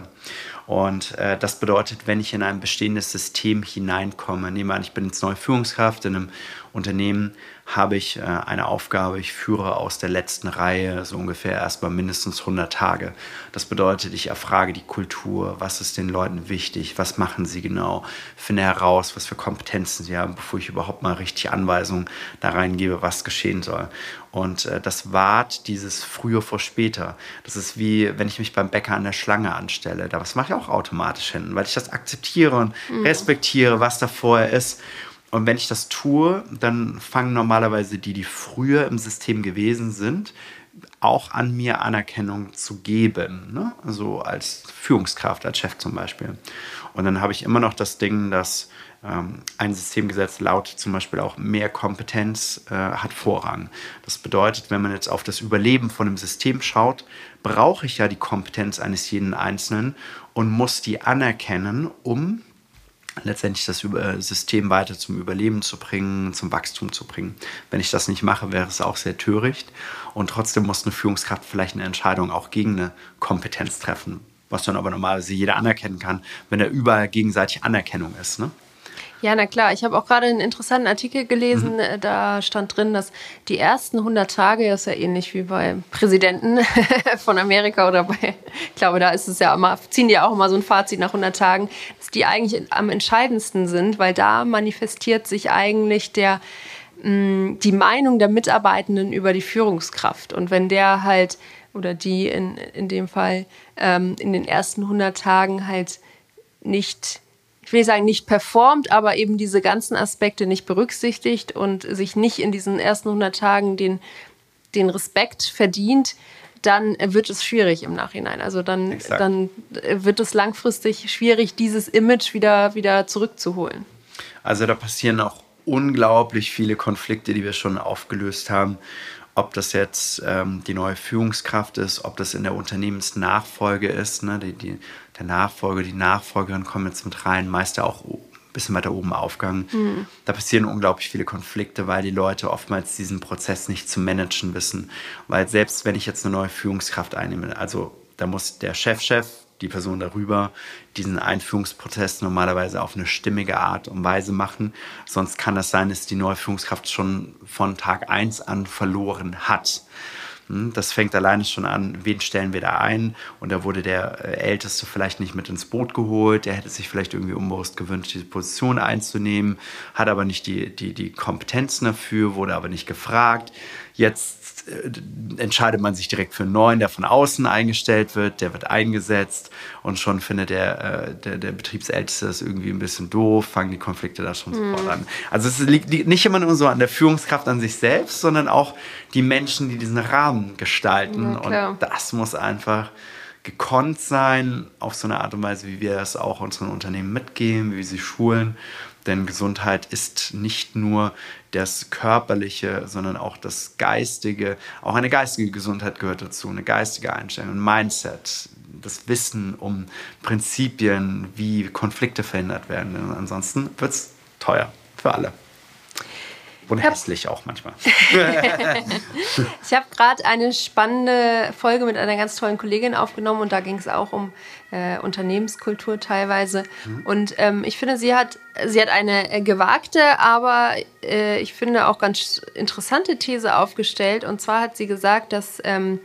Und äh, das bedeutet, wenn ich in ein bestehendes System hineinkomme, nehmen wir an, ich bin jetzt neue Führungskraft in einem Unternehmen, habe ich äh, eine Aufgabe, ich führe aus der letzten Reihe so ungefähr erstmal mindestens 100 Tage. Das bedeutet, ich erfrage die Kultur, was ist den Leuten wichtig, was machen sie genau, finde heraus, was für Kompetenzen sie haben, bevor ich überhaupt mal richtig Anweisungen da reingebe, was geschehen soll. Und äh, das wahrt dieses früher vor später. Das ist wie, wenn ich mich beim Bäcker an der Schlange anstelle. Das mache ich auch automatisch hin, weil ich das akzeptiere und mhm. respektiere, was da vorher ist. Und wenn ich das tue, dann fangen normalerweise die, die früher im System gewesen sind, auch an mir Anerkennung zu geben. Ne? Also als Führungskraft, als Chef zum Beispiel. Und dann habe ich immer noch das Ding, dass ähm, ein Systemgesetz laut zum Beispiel auch mehr Kompetenz äh, hat Vorrang. Das bedeutet, wenn man jetzt auf das Überleben von einem System schaut, brauche ich ja die Kompetenz eines jeden Einzelnen und muss die anerkennen, um letztendlich das System weiter zum Überleben zu bringen, zum Wachstum zu bringen. Wenn ich das nicht mache, wäre es auch sehr töricht. Und trotzdem muss eine Führungskraft vielleicht eine Entscheidung auch gegen eine Kompetenz treffen, was dann aber normalerweise jeder anerkennen kann, wenn da überall gegenseitig Anerkennung ist. Ne? Ja, na klar. Ich habe auch gerade einen interessanten Artikel gelesen. Mhm. Da stand drin, dass die ersten 100 Tage, das ist ja ähnlich wie bei Präsidenten *laughs* von Amerika oder bei, ich glaube, da ist es ja immer, ziehen die auch immer so ein Fazit nach 100 Tagen, dass die eigentlich am entscheidendsten sind, weil da manifestiert sich eigentlich der, mh, die Meinung der Mitarbeitenden über die Führungskraft. Und wenn der halt, oder die in, in dem Fall, ähm, in den ersten 100 Tagen halt nicht ich will nicht sagen, nicht performt, aber eben diese ganzen Aspekte nicht berücksichtigt und sich nicht in diesen ersten 100 Tagen den, den Respekt verdient, dann wird es schwierig im Nachhinein. Also dann, dann wird es langfristig schwierig, dieses Image wieder, wieder zurückzuholen. Also da passieren auch unglaublich viele Konflikte, die wir schon aufgelöst haben. Ob das jetzt ähm, die neue Führungskraft ist, ob das in der Unternehmensnachfolge ist, ne, die, die der Nachfolger, die Nachfolgerin kommen jetzt mit rein, meist auch ein bisschen weiter oben aufgegangen. Mhm. Da passieren unglaublich viele Konflikte, weil die Leute oftmals diesen Prozess nicht zu managen wissen. Weil selbst wenn ich jetzt eine neue Führungskraft einnehme, also da muss der Chefchef, -Chef, die Person darüber, diesen Einführungsprozess normalerweise auf eine stimmige Art und Weise machen. Sonst kann das sein, dass die neue Führungskraft schon von Tag 1 an verloren hat. Hm, das fängt alleine schon an, wen stellen wir da ein? Und da wurde der äh, Älteste vielleicht nicht mit ins Boot geholt. Der hätte sich vielleicht irgendwie unbewusst gewünscht, diese Position einzunehmen, hat aber nicht die, die, die Kompetenzen dafür, wurde aber nicht gefragt. Jetzt äh, entscheidet man sich direkt für einen neuen, der von außen eingestellt wird, der wird eingesetzt und schon findet der, äh, der, der Betriebsälteste das irgendwie ein bisschen doof, fangen die Konflikte da schon mhm. sofort an. Also es liegt, liegt nicht immer nur so an der Führungskraft an sich selbst, sondern auch die Menschen, die diesen Rahmen gestalten. Ja, und das muss einfach gekonnt sein, auf so eine Art und Weise, wie wir es auch unseren Unternehmen mitgeben, wie wir sie schulen. Denn Gesundheit ist nicht nur das Körperliche, sondern auch das Geistige. Auch eine geistige Gesundheit gehört dazu, eine geistige Einstellung, ein Mindset, das Wissen um Prinzipien, wie Konflikte verhindert werden. Denn ansonsten wird es teuer für alle. Und hässlich auch manchmal. *laughs* ich habe gerade eine spannende Folge mit einer ganz tollen Kollegin aufgenommen und da ging es auch um äh, Unternehmenskultur teilweise. Mhm. Und ähm, ich finde, sie hat, sie hat eine äh, gewagte, aber äh, ich finde auch ganz interessante These aufgestellt. Und zwar hat sie gesagt, dass ähm,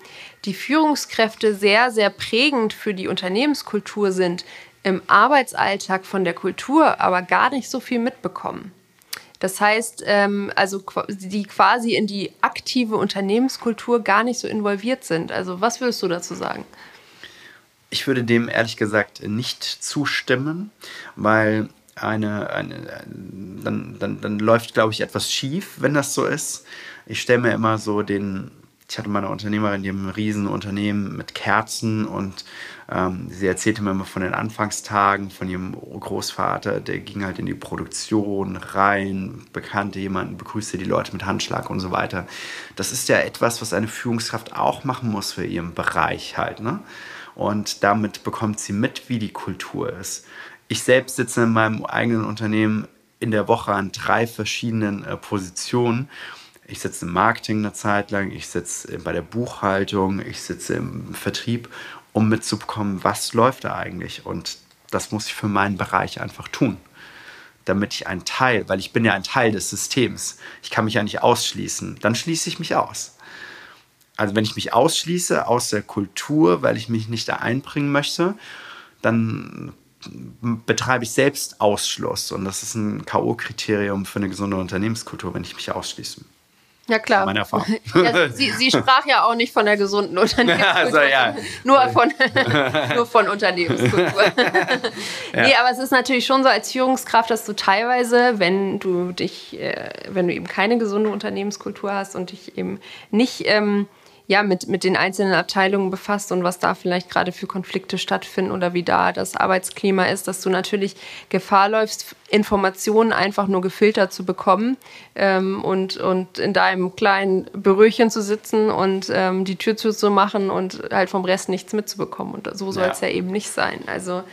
die Führungskräfte sehr, sehr prägend für die Unternehmenskultur sind, im Arbeitsalltag von der Kultur aber gar nicht so viel mitbekommen. Das heißt, ähm, also die quasi in die aktive Unternehmenskultur gar nicht so involviert sind. Also was würdest du dazu sagen? Ich würde dem ehrlich gesagt nicht zustimmen, weil eine, eine dann, dann, dann läuft, glaube ich, etwas schief, wenn das so ist. Ich stelle mir immer so den, ich hatte meine Unternehmerin, die haben ein Riesenunternehmen mit Kerzen und ähm, sie erzählte mir immer von den Anfangstagen, von ihrem Großvater, der ging halt in die Produktion rein, bekannte jemanden, begrüßte die Leute mit Handschlag und so weiter. Das ist ja etwas, was eine Führungskraft auch machen muss für ihren Bereich halt. Ne? Und damit bekommt sie mit, wie die Kultur ist. Ich selbst sitze in meinem eigenen Unternehmen in der Woche an drei verschiedenen äh, Positionen ich sitze im Marketing eine Zeit lang, ich sitze bei der Buchhaltung, ich sitze im Vertrieb um mitzubekommen, was läuft da eigentlich. Und das muss ich für meinen Bereich einfach tun, damit ich ein Teil, weil ich bin ja ein Teil des Systems, ich kann mich ja nicht ausschließen, dann schließe ich mich aus. Also wenn ich mich ausschließe aus der Kultur, weil ich mich nicht da einbringen möchte, dann betreibe ich selbst Ausschluss. Und das ist ein K.O.-Kriterium für eine gesunde Unternehmenskultur, wenn ich mich ausschließe. Ja, klar. Meine Erfahrung. *laughs* Ja, sie, sie, sprach ja auch nicht von der gesunden Unternehmenskultur. *laughs* Also, ja. nur, von, *laughs* nur von Unternehmenskultur. ja. Nee, aber es ist natürlich schon so als Führungskraft, dass du teilweise, wenn du dich, äh, wenn du eben keine gesunde Unternehmenskultur hast und dich eben nicht ähm, ja, mit, mit den einzelnen Abteilungen befasst und was da vielleicht gerade für Konflikte stattfinden oder wie da das Arbeitsklima ist, dass du natürlich Gefahr läufst, Informationen einfach nur gefiltert zu bekommen ähm, und, und in deinem kleinen Büröchen zu sitzen und ähm, die Tür zuzumachen und halt vom Rest nichts mitzubekommen. Und so soll es ja. ja eben nicht sein. Also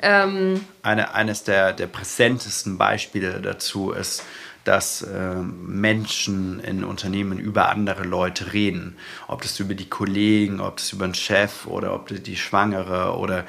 ähm, Eine, eines der, der präsentesten Beispiele dazu ist, dass äh, Menschen in Unternehmen über andere Leute reden. Ob das über die Kollegen, ob das über den Chef oder ob das die Schwangere oder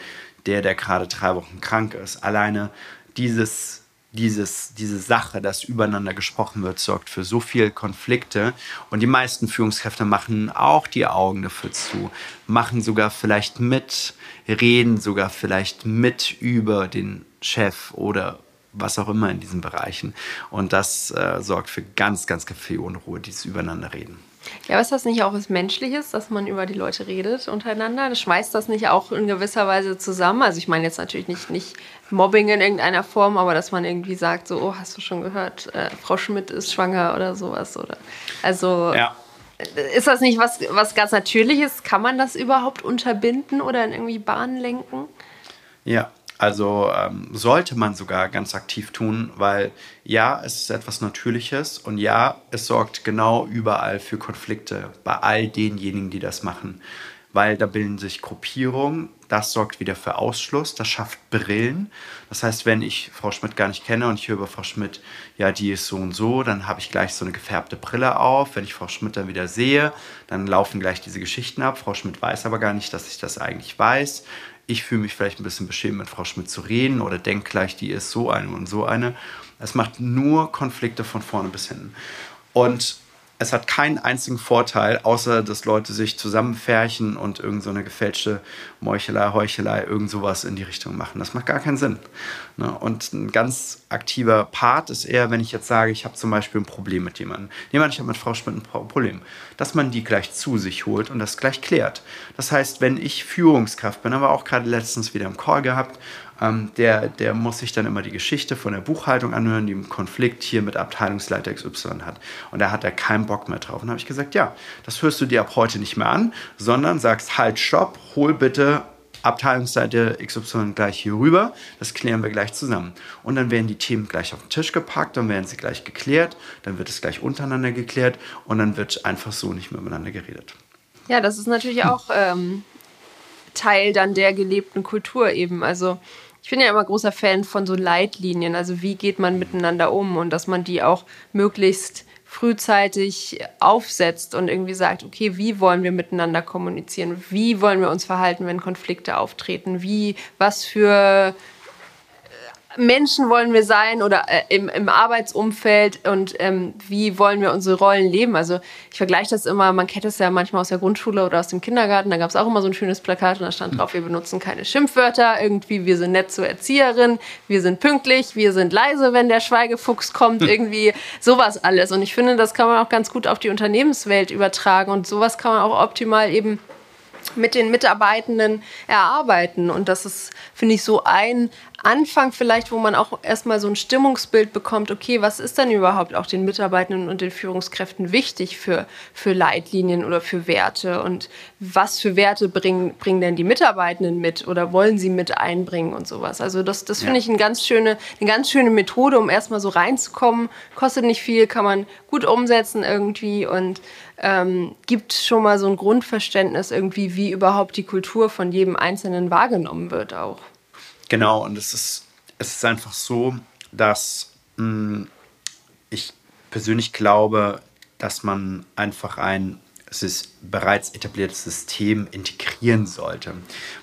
der, der gerade drei Wochen krank ist. Alleine dieses, dieses, diese Sache, dass übereinander gesprochen wird, sorgt für so viele Konflikte. Und die meisten Führungskräfte machen auch die Augen dafür zu, machen sogar vielleicht mit, reden sogar vielleicht mit über den Chef oder was auch immer in diesen Bereichen. Und das äh, sorgt für ganz, ganz viel Unruhe, dieses Übereinanderreden. Ja, aber ist das nicht auch was Menschliches, dass man über die Leute redet untereinander? Das schmeißt das nicht auch in gewisser Weise zusammen? Also ich meine jetzt natürlich nicht, nicht Mobbing in irgendeiner Form, aber dass man irgendwie sagt, so, oh, hast du schon gehört, äh, Frau Schmidt ist schwanger oder sowas, oder? Also ja. ist das nicht was, was ganz Natürliches? Kann man das überhaupt unterbinden oder in irgendwie Bahnen lenken? Ja, also ähm, sollte man sogar ganz aktiv tun, weil ja, es ist etwas Natürliches und ja, es sorgt genau überall für Konflikte bei all denjenigen, die das machen. Weil da bilden sich Gruppierungen, das sorgt wieder für Ausschluss, das schafft Brillen. Das heißt, wenn ich Frau Schmidt gar nicht kenne und ich höre über Frau Schmidt, ja, die ist so und so, dann habe ich gleich so eine gefärbte Brille auf. Wenn ich Frau Schmidt dann wieder sehe, dann laufen gleich diese Geschichten ab. Frau Schmidt weiß aber gar nicht, dass ich das eigentlich weiß ich fühle mich vielleicht ein bisschen beschämt, mit Frau Schmidt zu reden oder denke gleich, die ist so eine und so eine. Es macht nur Konflikte von vorne bis hinten. Und es hat keinen einzigen Vorteil, außer dass Leute sich zusammenfärchen und irgend so eine gefälschte Meuchelei, Heuchelei, irgend sowas in die Richtung machen. Das macht gar keinen Sinn. Ne? Und ein ganz aktiver Part ist eher, wenn ich jetzt sage, ich habe zum Beispiel ein Problem mit jemandem. Jemand, ich habe mit Frau Schmidt ein Problem. Dass man die gleich zu sich holt und das gleich klärt. Das heißt, wenn ich Führungskraft bin, aber auch gerade letztens wieder im Call gehabt ähm, der, der muss sich dann immer die Geschichte von der Buchhaltung anhören, die einen Konflikt hier mit Abteilungsleiter XY hat. Und da hat er keinen Bock mehr drauf. Und da habe ich gesagt, ja, das hörst du dir ab heute nicht mehr an, sondern sagst, halt, stopp, hol bitte Abteilungsseite XY gleich hier rüber. Das klären wir gleich zusammen. Und dann werden die Themen gleich auf den Tisch gepackt, dann werden sie gleich geklärt, dann wird es gleich untereinander geklärt und dann wird einfach so nicht mehr miteinander geredet. Ja, das ist natürlich auch ähm, Teil dann der gelebten Kultur eben. Also ich bin ja immer großer Fan von so Leitlinien, also wie geht man miteinander um und dass man die auch möglichst frühzeitig aufsetzt und irgendwie sagt, okay, wie wollen wir miteinander kommunizieren? Wie wollen wir uns verhalten, wenn Konflikte auftreten? Wie, was für Menschen wollen wir sein oder äh, im, im Arbeitsumfeld und ähm, wie wollen wir unsere Rollen leben. Also ich vergleiche das immer, man kennt es ja manchmal aus der Grundschule oder aus dem Kindergarten, da gab es auch immer so ein schönes Plakat und da stand drauf, wir benutzen keine Schimpfwörter, irgendwie wir sind nett zur Erzieherin, wir sind pünktlich, wir sind leise, wenn der Schweigefuchs kommt, irgendwie sowas alles. Und ich finde, das kann man auch ganz gut auf die Unternehmenswelt übertragen und sowas kann man auch optimal eben mit den Mitarbeitenden erarbeiten. Und das ist, finde ich, so ein Anfang vielleicht, wo man auch erstmal so ein Stimmungsbild bekommt, okay, was ist denn überhaupt auch den Mitarbeitenden und den Führungskräften wichtig für, für Leitlinien oder für Werte und was für Werte bringen, bringen denn die Mitarbeitenden mit oder wollen sie mit einbringen und sowas. Also das, das finde ja. ich eine ganz, schöne, eine ganz schöne Methode, um erstmal so reinzukommen. Kostet nicht viel, kann man gut umsetzen irgendwie und ähm, gibt schon mal so ein Grundverständnis irgendwie, wie überhaupt die Kultur von jedem Einzelnen wahrgenommen wird auch. Genau, und es ist, es ist einfach so, dass mh, hm, ich persönlich glaube, dass man einfach ein es ist bereits etabliertes System integrieren sollte.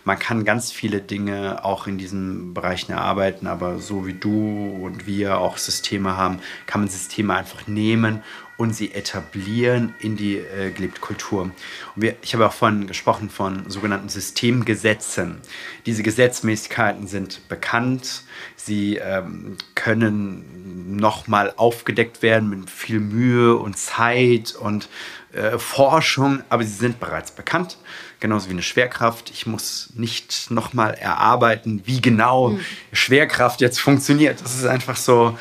Man kann ganz viele Dinge auch in diesen Bereichen erarbeiten, aber so wie du und wir auch Systeme haben, kann man Systeme einfach nehmen und sie etablieren in die äh, gelebte Kultur. Wir, ich habe auch vorhin gesprochen von sogenannten Systemgesetzen. Diese Gesetzmäßigkeiten sind bekannt, sie ähm, können nochmal aufgedeckt werden mit viel Mühe und Zeit und äh, Forschung, aber sie sind bereits bekannt, genauso wie eine Schwerkraft. Ich muss nicht nochmal erarbeiten, wie genau mhm. Schwerkraft jetzt funktioniert. Das ist einfach so,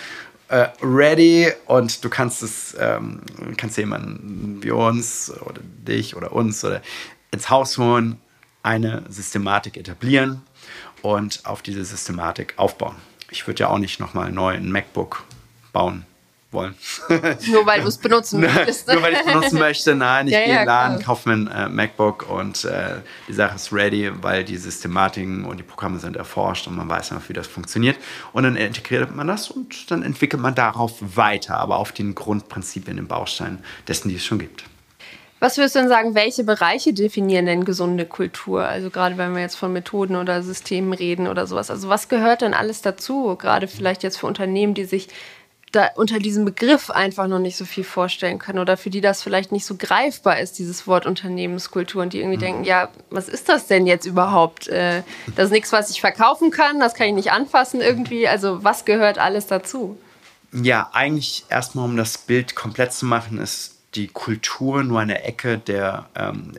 äh, ready und du kannst es, ähm, kannst jemanden wie uns oder dich oder uns oder ins Haus holen, eine Systematik etablieren und auf diese Systematik aufbauen. Ich würde ja auch nicht nochmal neu ein MacBook bauen wollen. *laughs* Nur weil du es benutzen möchtest. Nur weil ich es benutzen möchte. Nein, ich ja, gehe in den Laden, kaufe mir ein äh, MacBook und äh, die Sache ist ready, weil die Systematiken und die Programme sind erforscht und man weiß einfach, wie das funktioniert. Und dann integriert man das und dann entwickelt man darauf weiter, aber auf den Grundprinzipien, den Bausteinen dessen, die es schon gibt. Was würdest du denn sagen, welche Bereiche definieren denn gesunde Kultur? Also gerade wenn wir jetzt von Methoden oder Systemen reden oder sowas. Also was gehört denn alles dazu? Gerade vielleicht jetzt für Unternehmen, die sich da unter diesem Begriff einfach noch nicht so viel vorstellen können oder für die das vielleicht nicht so greifbar ist, dieses Wort Unternehmenskultur und die irgendwie mhm. denken, ja, was ist das denn jetzt überhaupt? Äh, das ist nichts, was ich verkaufen kann, das kann ich nicht anfassen irgendwie. Also was gehört alles dazu? Ja, eigentlich erstmal, um das Bild komplett zu machen, ist die Kultur nur eine Ecke der, ähm,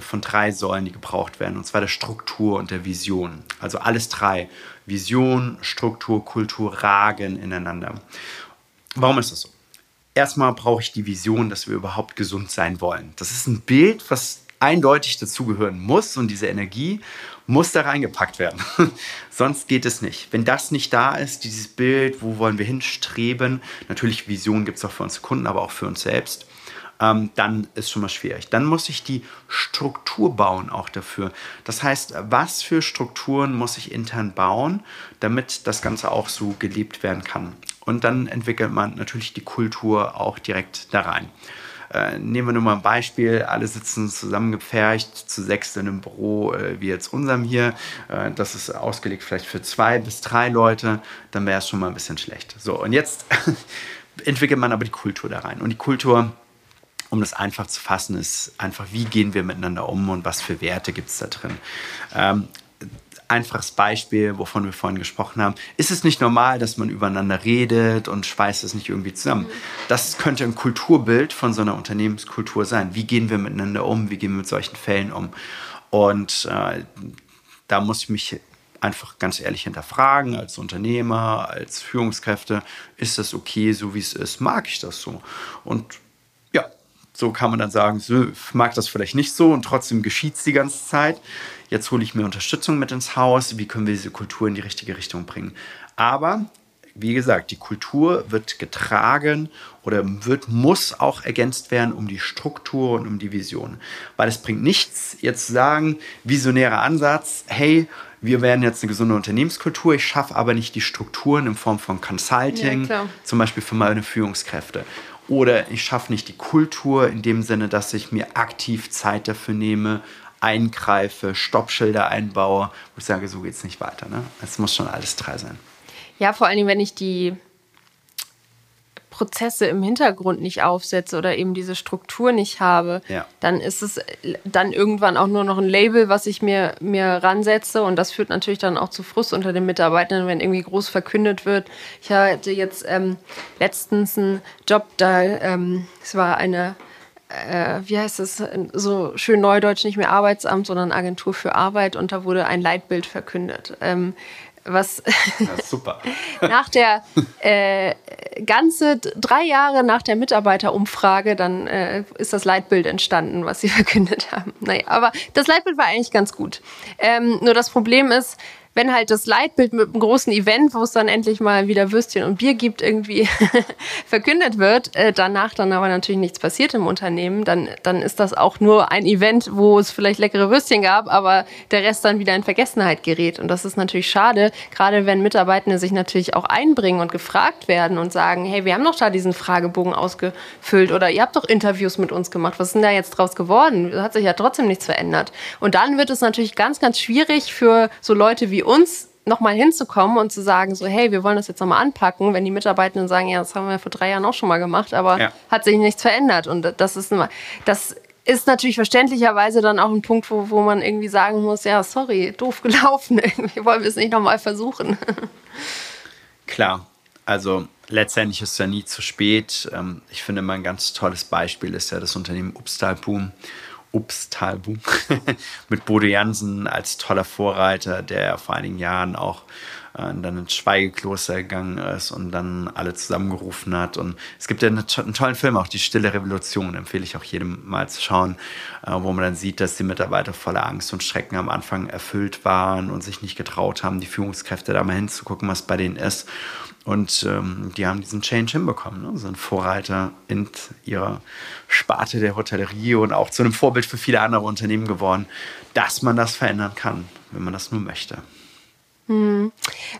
von drei Säulen, die gebraucht werden, und zwar der Struktur und der Vision. Also alles drei. Vision, Struktur, Kultur ragen ineinander. Warum ist das so? Erstmal brauche ich die Vision, dass wir überhaupt gesund sein wollen. Das ist ein Bild, was eindeutig dazugehören muss und diese Energie muss da reingepackt werden. *laughs* Sonst geht es nicht. Wenn das nicht da ist, dieses Bild, wo wollen wir hinstreben, natürlich Vision gibt es auch für unsere Kunden, aber auch für uns selbst, ähm, dann ist schon mal schwierig. Dann muss ich die Struktur bauen auch dafür. Das heißt, was für Strukturen muss ich intern bauen, damit das Ganze auch so gelebt werden kann. Und dann entwickelt man natürlich die Kultur auch direkt da rein. Äh, nehmen wir nur mal ein Beispiel. Alle sitzen zusammengepfercht zu sechs in einem Büro, äh, wie jetzt unserem hier. Äh, das ist ausgelegt vielleicht für zwei bis drei Leute. Dann wäre es schon mal ein bisschen schlecht. So, und jetzt *laughs* entwickelt man aber die Kultur da rein. Und die Kultur, um das einfach zu fassen, ist einfach, wie gehen wir miteinander um und was für Werte gibt es da drin. Ähm, einfaches Beispiel, wovon wir vorhin gesprochen haben. Ist es nicht normal, dass man übereinander redet und schweißt es nicht irgendwie zusammen? Das könnte ein Kulturbild von so einer Unternehmenskultur sein. Wie gehen wir miteinander um? Wie gehen wir mit solchen Fällen um? Und äh, da muss ich mich einfach ganz ehrlich hinterfragen, als Unternehmer, als Führungskräfte, ist das okay, so wie es ist? Mag ich das so? Und ja, so kann man dann sagen, mag das vielleicht nicht so und trotzdem geschieht es die ganze Zeit jetzt hole ich mir Unterstützung mit ins Haus, wie können wir diese Kultur in die richtige Richtung bringen. Aber wie gesagt, die Kultur wird getragen oder wird, muss auch ergänzt werden um die Struktur und um die Vision. Weil es bringt nichts, jetzt zu sagen, visionärer Ansatz, hey, wir werden jetzt eine gesunde Unternehmenskultur, ich schaffe aber nicht die Strukturen in Form von Consulting, ja, zum Beispiel für meine Führungskräfte. Oder ich schaffe nicht die Kultur in dem Sinne, dass ich mir aktiv Zeit dafür nehme, eingreife, Stoppschilder einbaue, wo ich sage, so geht es nicht weiter. Ne? Es muss schon alles drei sein. Ja, vor allen Dingen, wenn ich die Prozesse im Hintergrund nicht aufsetze oder eben diese Struktur nicht habe, ja. dann ist es dann irgendwann auch nur noch ein Label, was ich mir, mir ransetze. Und das führt natürlich dann auch zu Frust unter den Mitarbeitern, wenn irgendwie groß verkündet wird. Ich hatte jetzt ähm, letztens einen Job, da ähm, es war eine äh, wie heißt es, so schön neudeutsch, nicht mehr Arbeitsamt, sondern Agentur für Arbeit und da wurde ein Leitbild verkündet. Ähm, was ja, super. *laughs* nach der äh, ganze drei Jahre nach der Mitarbeiterumfrage, dann äh, ist das Leitbild entstanden, was sie *laughs* verkündet haben. Naja, aber das Leitbild war eigentlich ganz gut. Ähm, nur das Problem ist, wenn halt das Leitbild mit einem großen Event, wo es dann endlich mal wieder Würstchen und Bier gibt, irgendwie *laughs* verkündet wird, äh, danach dann aber natürlich nichts passiert im Unternehmen, dann, dann ist das auch nur ein Event, wo es vielleicht leckere Würstchen gab, aber der Rest dann wieder in Vergessenheit gerät. Und das ist natürlich schade, gerade wenn Mitarbeitende sich natürlich auch einbringen und gefragt werden und sagen, hey, wir haben doch da diesen Fragebogen ausgefüllt oder ihr habt doch Interviews mit uns gemacht, was ist denn da jetzt draus geworden? Hat sich ja trotzdem nichts verändert. Und dann wird es natürlich ganz, ganz schwierig für so Leute wie uns nochmal hinzukommen und zu sagen, so, hey, wir wollen das jetzt nochmal anpacken, wenn die Mitarbeitenden sagen, ja, das haben wir vor drei Jahren auch schon mal gemacht, aber ja. hat sich nichts verändert. Und das ist, das ist natürlich verständlicherweise dann auch ein Punkt, wo, wo man irgendwie sagen muss, ja, sorry, doof gelaufen, *laughs* irgendwie wollen wir es nicht nochmal versuchen. *laughs* Klar, also letztendlich ist es ja nie zu spät. Ähm, ich finde immer ein ganz tolles Beispiel ist ja das Unternehmen Upstal Boom Obsttalbuch *laughs* mit Bodo Jansen als toller Vorreiter, der vor einigen Jahren auch äh, dann ins Schweigekloster gegangen ist und dann alle zusammengerufen hat. Und es gibt ja einen, einen tollen Film, auch Die Stille Revolution, empfehle ich auch jedem mal zu schauen, äh, wo man dann sieht, dass die Mitarbeiter voller Angst und Schrecken am Anfang erfüllt waren und sich nicht getraut haben, die Führungskräfte da mal hinzugucken, was bei denen ist. Und ähm, die haben diesen Change hinbekommen, ne? sind Vorreiter in ihrer Sparte der Hotellerie und auch zu einem Vorbild für viele andere Unternehmen geworden, dass man das verändern kann, wenn man das nur möchte. Hm.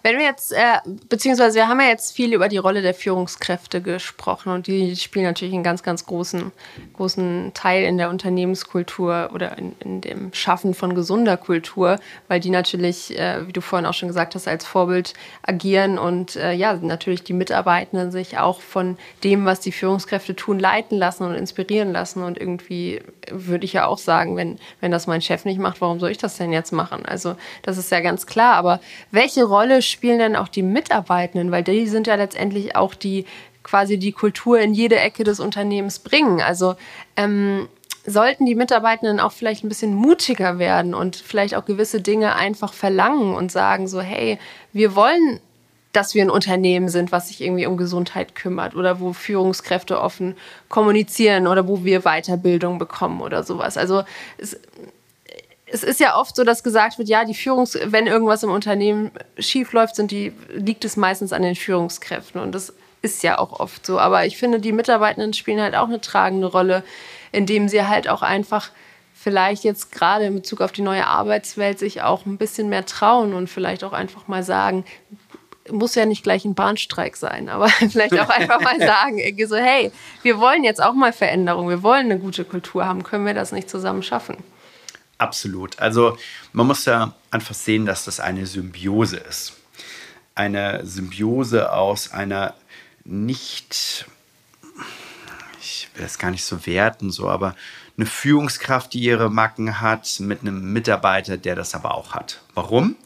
Wenn wir jetzt, äh, beziehungsweise wir haben ja jetzt viel über die Rolle der Führungskräfte gesprochen und die spielen natürlich einen ganz, ganz großen, großen Teil in der Unternehmenskultur oder in, in dem Schaffen von gesunder Kultur, weil die natürlich, äh, wie du vorhin auch schon gesagt hast, als Vorbild agieren und äh, ja, natürlich die Mitarbeitenden sich auch von dem, was die Führungskräfte tun, leiten lassen und inspirieren lassen und irgendwie würde ich ja auch sagen, wenn, wenn das mein Chef nicht macht, warum soll ich das denn jetzt machen? Also das ist ja ganz klar, aber welche Rolle spielen denn auch die Mitarbeitenden? Weil die sind ja letztendlich auch die quasi die Kultur in jede Ecke des Unternehmens bringen. Also ähm, sollten die Mitarbeitenden auch vielleicht ein bisschen mutiger werden und vielleicht auch gewisse Dinge einfach verlangen und sagen so, hey, wir wollen dass wir ein Unternehmen sind, was sich irgendwie um Gesundheit kümmert oder wo Führungskräfte offen kommunizieren oder wo wir Weiterbildung bekommen oder sowas. Also es, es ist ja oft so, dass gesagt wird, ja, die Führungs, wenn irgendwas im Unternehmen schief läuft, sind die, liegt es meistens an den Führungskräften. Und das ist ja auch oft so. Aber ich finde, die Mitarbeitenden spielen halt auch eine tragende Rolle, indem sie halt auch einfach vielleicht jetzt gerade in Bezug auf die neue Arbeitswelt sich auch ein bisschen mehr trauen und vielleicht auch einfach mal sagen, muss ja nicht gleich ein Bahnstreik sein, aber *laughs* vielleicht auch einfach mal *laughs* sagen, so, hey, wir wollen jetzt auch mal Veränderung, wir wollen eine gute Kultur haben, können wir das nicht zusammen schaffen? Absolut. Also man muss ja einfach sehen, dass das eine Symbiose ist. Eine Symbiose aus einer nicht, ich will das gar nicht so werten, so, aber eine Führungskraft, die ihre Macken hat, mit einem Mitarbeiter, der das aber auch hat. Warum?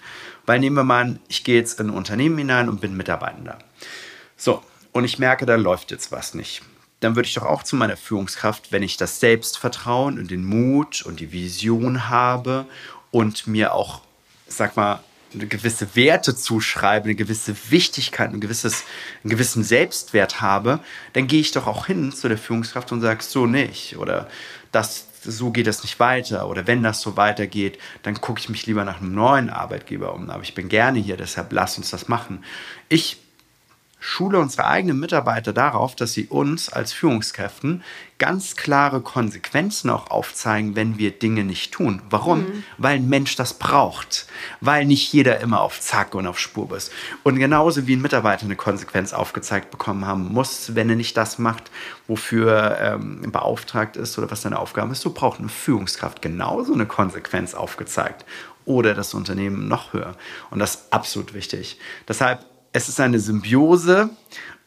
Weil nehmen wir mal ich gehe jetzt in ein Unternehmen hinein und bin Mitarbeitender. So, und ich merke, da läuft jetzt was nicht dann würde ich doch auch zu meiner Führungskraft, wenn ich das Selbstvertrauen und den Mut und die Vision habe und mir auch, sag mal, eine gewisse Werte zuschreibe, eine gewisse Wichtigkeit, ein gewisses, einen gewissen Selbstwert habe, dann gehe ich doch auch hin zu der Führungskraft und sage, so nicht oder das, so geht das nicht weiter oder wenn das so weitergeht, dann gucke ich mich lieber nach einem neuen Arbeitgeber um. Aber ich bin gerne hier, deshalb lass uns das machen. Ich schule unsere eigenen Mitarbeiter darauf, dass sie uns als Führungskräften ganz klare Konsequenzen auch aufzeigen, wenn wir Dinge nicht tun. Warum? Mhm. Weil ein Mensch das braucht. Weil nicht jeder immer auf Zack und auf Spur ist. Und genauso wie ein Mitarbeiter eine Konsequenz aufgezeigt bekommen haben muss, wenn er nicht das macht, wofür ähm, beauftragt ist oder was seine Aufgabe ist, so braucht eine Führungskraft genauso eine Konsequenz aufgezeigt. Oder das Unternehmen noch höher. Und das ist absolut wichtig. Deshalb es ist eine Symbiose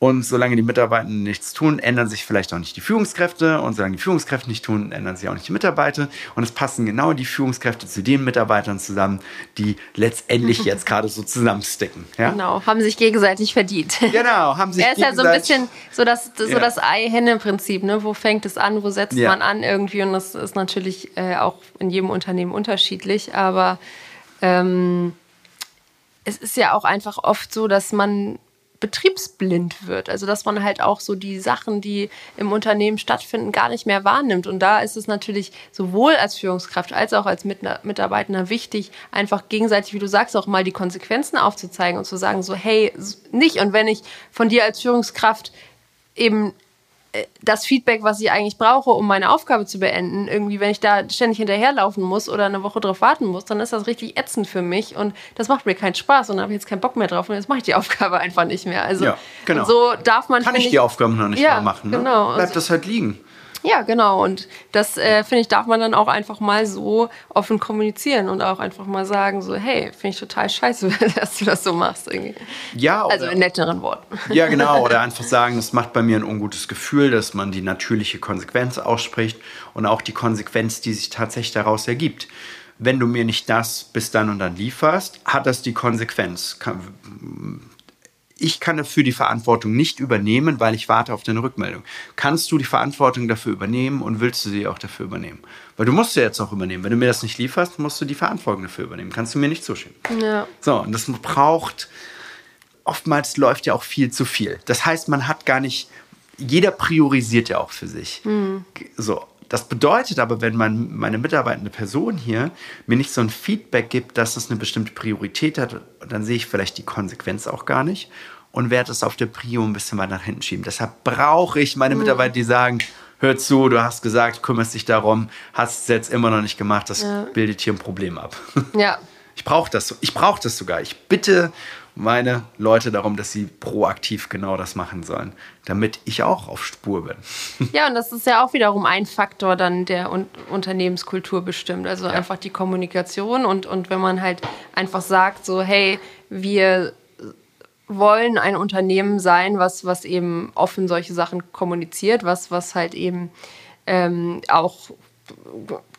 und solange die Mitarbeitenden nichts tun, ändern sich vielleicht auch nicht die Führungskräfte und solange die Führungskräfte nicht tun, ändern sich auch nicht die Mitarbeiter und es passen genau die Führungskräfte zu den Mitarbeitern zusammen, die letztendlich *laughs* jetzt gerade so zusammensticken. Ja? Genau, haben sich gegenseitig verdient. *laughs* Genau, haben sich Er ist ja so ein bisschen so das, so ja. das Ei-Henne-Prinzip, ne? wo fängt es an, wo setzt ja. man an irgendwie und das ist natürlich äh, auch in jedem Unternehmen unterschiedlich, aber ähm, es ist ja auch einfach oft so, dass man betriebsblind wird. Also dass man halt auch so die Sachen, die im Unternehmen stattfinden, gar nicht mehr wahrnimmt. Und da ist es natürlich sowohl als Führungskraft als auch als Mitarbeiter wichtig, einfach gegenseitig, wie du sagst, auch mal die Konsequenzen aufzuzeigen und zu sagen, so hey, nicht. Und wenn ich von dir als Führungskraft eben das Feedback, was ich eigentlich brauche, um meine Aufgabe zu beenden, irgendwie, wenn ich da ständig hinterherlaufen muss oder eine Woche drauf warten muss, dann ist das richtig ätzend für mich und das macht mir keinen Spaß und habe ich jetzt keinen Bock mehr drauf und jetzt mache ich die *laughs* Aufgabe einfach nicht mehr. Also ja, genau. so darf man. Kann ich die Aufgaben noch nicht ja, mehr machen. Ne? Genau. Bleibt das halt liegen. Ja, genau. Und das, äh, finde ich, darf man dann auch einfach mal so offen kommunizieren und auch einfach mal sagen, so, hey, finde ich total scheiße, *laughs* dass du das so machst. Irgendwie. Ja, oder, also in netteren Worten. Ja, genau. Oder einfach sagen, das macht bei mir ein ungutes Gefühl, dass man die natürliche Konsequenz ausspricht und auch die Konsequenz, die sich tatsächlich daraus ergibt wenn du mir nicht das bis dann und dann lieferst, hat das die Konsequenz ich kann dafür die Verantwortung nicht übernehmen, weil ich warte auf deine Rückmeldung. Kannst du die Verantwortung dafür übernehmen und willst du sie auch dafür übernehmen? Weil du musst sie jetzt auch übernehmen. Wenn du mir das nicht lieferst, musst du die Verantwortung dafür übernehmen. Kannst du mir nicht zuschieben. Ja. So, und das braucht, oftmals läuft ja auch viel zu viel. Das heißt, man hat gar nicht, jeder priorisiert ja auch für sich. So, das bedeutet aber, wenn man, meine mitarbeitende Person hier mir nicht so ein Feedback gibt, dass es eine bestimmte Priorität hat, dann sehe ich vielleicht die Konsequenz auch gar nicht und werde es auf der Prio ein bisschen weiter nach hinten schieben. Deshalb brauche ich meine Mitarbeiter, die sagen, hör zu, du hast gesagt, du kümmerst dich darum, hast es jetzt immer noch nicht gemacht, das Ja. bildet hier ein Problem ab. *laughs* Ja. Ich brauche das, ich brauche das sogar. Ich bitte meine Leute darum, dass sie proaktiv genau das machen sollen, damit ich auch auf Spur bin. *laughs* Ja, und das ist ja auch wiederum ein Faktor dann, der Un Unternehmenskultur bestimmt. Also einfach die Kommunikation und, und wenn man halt einfach sagt, so, hey, wir wollen ein Unternehmen sein, was, was eben offen solche Sachen kommuniziert, was, was halt eben ähm, auch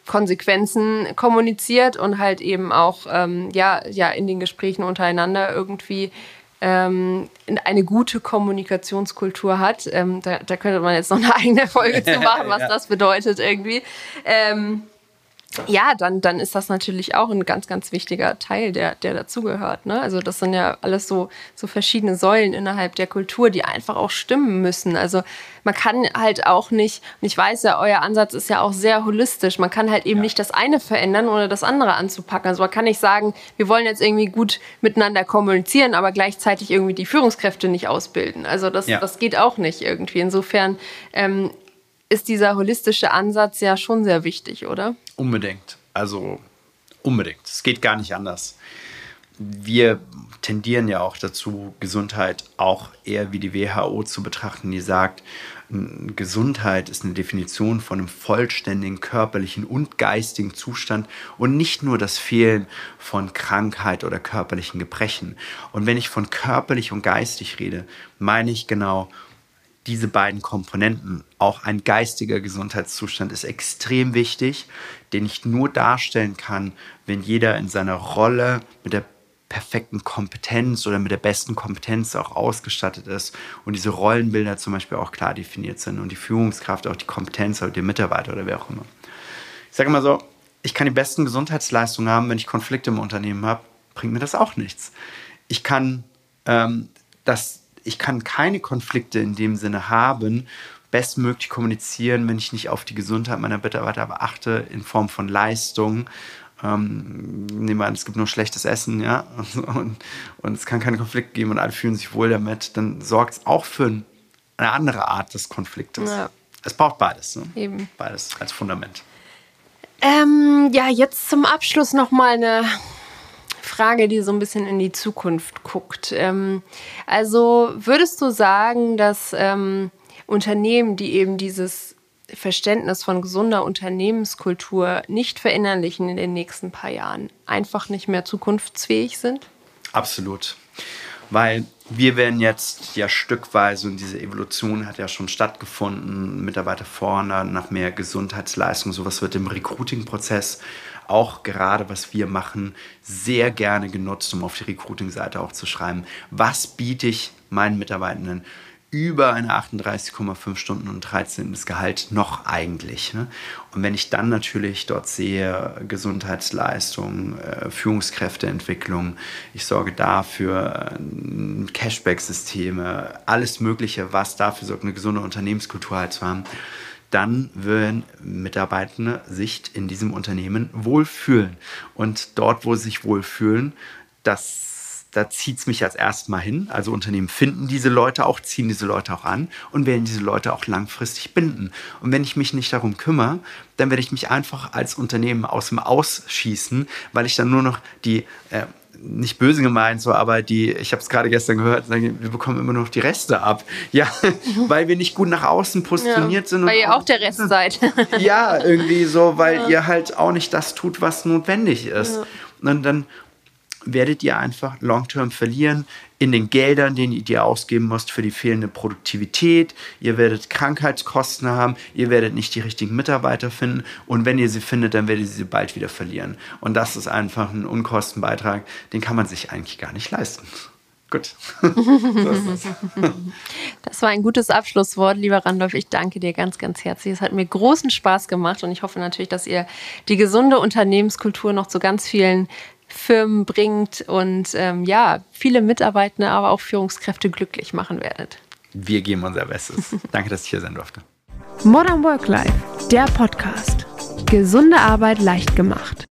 Konsequenzen kommuniziert und halt eben auch ähm, ja, ja in den Gesprächen untereinander irgendwie ähm, eine gute Kommunikationskultur hat. Ähm, da, da könnte man jetzt noch eine eigene Folge *laughs* zu machen, was Ja. das bedeutet irgendwie. Ähm, ja, dann, dann ist das natürlich auch ein ganz, ganz wichtiger Teil, der, der dazugehört. Ne? Also das sind ja alles so, so verschiedene Säulen innerhalb der Kultur, die einfach auch stimmen müssen. Also man kann halt auch nicht, und ich weiß ja, euer Ansatz ist ja auch sehr holistisch, man kann halt eben nicht das eine verändern, ohne das andere anzupacken. Also man kann nicht sagen, wir wollen jetzt irgendwie gut miteinander kommunizieren, aber gleichzeitig irgendwie die Führungskräfte nicht ausbilden. Also das, Ja. das geht auch nicht irgendwie. Insofern ähm, ist dieser holistische Ansatz ja schon sehr wichtig, oder? Unbedingt. Also unbedingt. Es geht gar nicht anders. Wir tendieren ja auch dazu, Gesundheit auch eher wie die WHO zu betrachten, die sagt, Gesundheit ist eine Definition von einem vollständigen körperlichen und geistigen Zustand und nicht nur das Fehlen von Krankheit oder körperlichen Gebrechen. Und wenn ich von körperlich und geistig rede, meine ich genau diese beiden Komponenten, auch ein geistiger Gesundheitszustand ist extrem wichtig, den ich nur darstellen kann, wenn jeder in seiner Rolle mit der perfekten Kompetenz oder mit der besten Kompetenz auch ausgestattet ist und diese Rollenbilder zum Beispiel auch klar definiert sind und die Führungskraft auch die Kompetenz oder die Mitarbeiter oder wer auch immer. Ich sage immer so, ich kann die besten Gesundheitsleistungen haben, wenn ich Konflikte im Unternehmen habe, bringt mir das auch nichts. Ich kann, ähm, das, ich kann keine Konflikte in dem Sinne haben, bestmöglich kommunizieren, wenn ich nicht auf die Gesundheit meiner Mitarbeiter beachte in Form von Leistung. Ähm, nehmen wir an, es gibt nur schlechtes Essen, ja, *laughs* und, und es kann keine Konflikte geben und alle fühlen sich wohl damit, dann sorgt es auch für ein, eine andere Art des Konfliktes. Ja. Es braucht beides, ne? Eben. Beides als Fundament. Ähm, ja, jetzt zum Abschluss noch mal eine Frage, die so ein bisschen in die Zukunft guckt. Ähm, also würdest du sagen, dass ähm, Unternehmen, die eben dieses Verständnis von gesunder Unternehmenskultur nicht verinnerlichen in den nächsten paar Jahren, einfach nicht mehr zukunftsfähig sind? Absolut. Weil wir werden jetzt ja stückweise, und diese Evolution hat ja schon stattgefunden, Mitarbeiter fordern nach mehr Gesundheitsleistung. Sowas wird im Recruiting-Prozess auch gerade, was wir machen, sehr gerne genutzt, um auf die Recruiting-Seite auch zu schreiben, was biete ich meinen Mitarbeitenden über eine 38,5 Stunden und 13. Gehalt noch eigentlich. Ne? Und wenn ich dann natürlich dort sehe, Gesundheitsleistung, äh, Führungskräfteentwicklung, ich sorge dafür, äh, Cashback-Systeme, alles Mögliche, was dafür sorgt, eine gesunde Unternehmenskultur halt zu haben, dann würden Mitarbeitende sich in diesem Unternehmen wohlfühlen. Und dort, wo sie sich wohlfühlen, das da zieht es mich als erstes mal hin. Also Unternehmen finden diese Leute auch, ziehen diese Leute auch an und werden diese Leute auch langfristig binden. Und wenn ich mich nicht darum kümmere, dann werde ich mich einfach als Unternehmen aus dem Ausschießen, weil ich dann nur noch die, äh, nicht böse gemeint, so, aber die, ich habe es gerade gestern gehört, sagen, wir bekommen immer noch die Reste ab. *laughs* Ja, weil wir nicht gut nach außen positioniert sind. und Weil ihr auch der Rest *laughs* seid. ja, irgendwie so, weil ihr halt auch nicht das tut, was notwendig ist. Und dann werdet ihr einfach long-term verlieren in den Geldern, den ihr ausgeben müsst für die fehlende Produktivität. Ihr werdet Krankheitskosten haben, ihr werdet nicht die richtigen Mitarbeiter finden und wenn ihr sie findet, dann werdet ihr sie bald wieder verlieren. Und das ist einfach ein Unkostenbeitrag, den kann man sich eigentlich gar nicht leisten. Gut. *laughs* das war ein gutes Abschlusswort, lieber Randolph. Ich danke dir ganz, ganz herzlich. Es hat mir großen Spaß gemacht und ich hoffe natürlich, dass ihr die gesunde Unternehmenskultur noch zu ganz vielen Firmen bringt und ähm, ja, viele Mitarbeitende, aber auch Führungskräfte glücklich machen werdet. Wir geben unser Bestes. *laughs* Danke, dass ich hier sein durfte. Modern Work Life, der Podcast. Gesunde Arbeit leicht gemacht.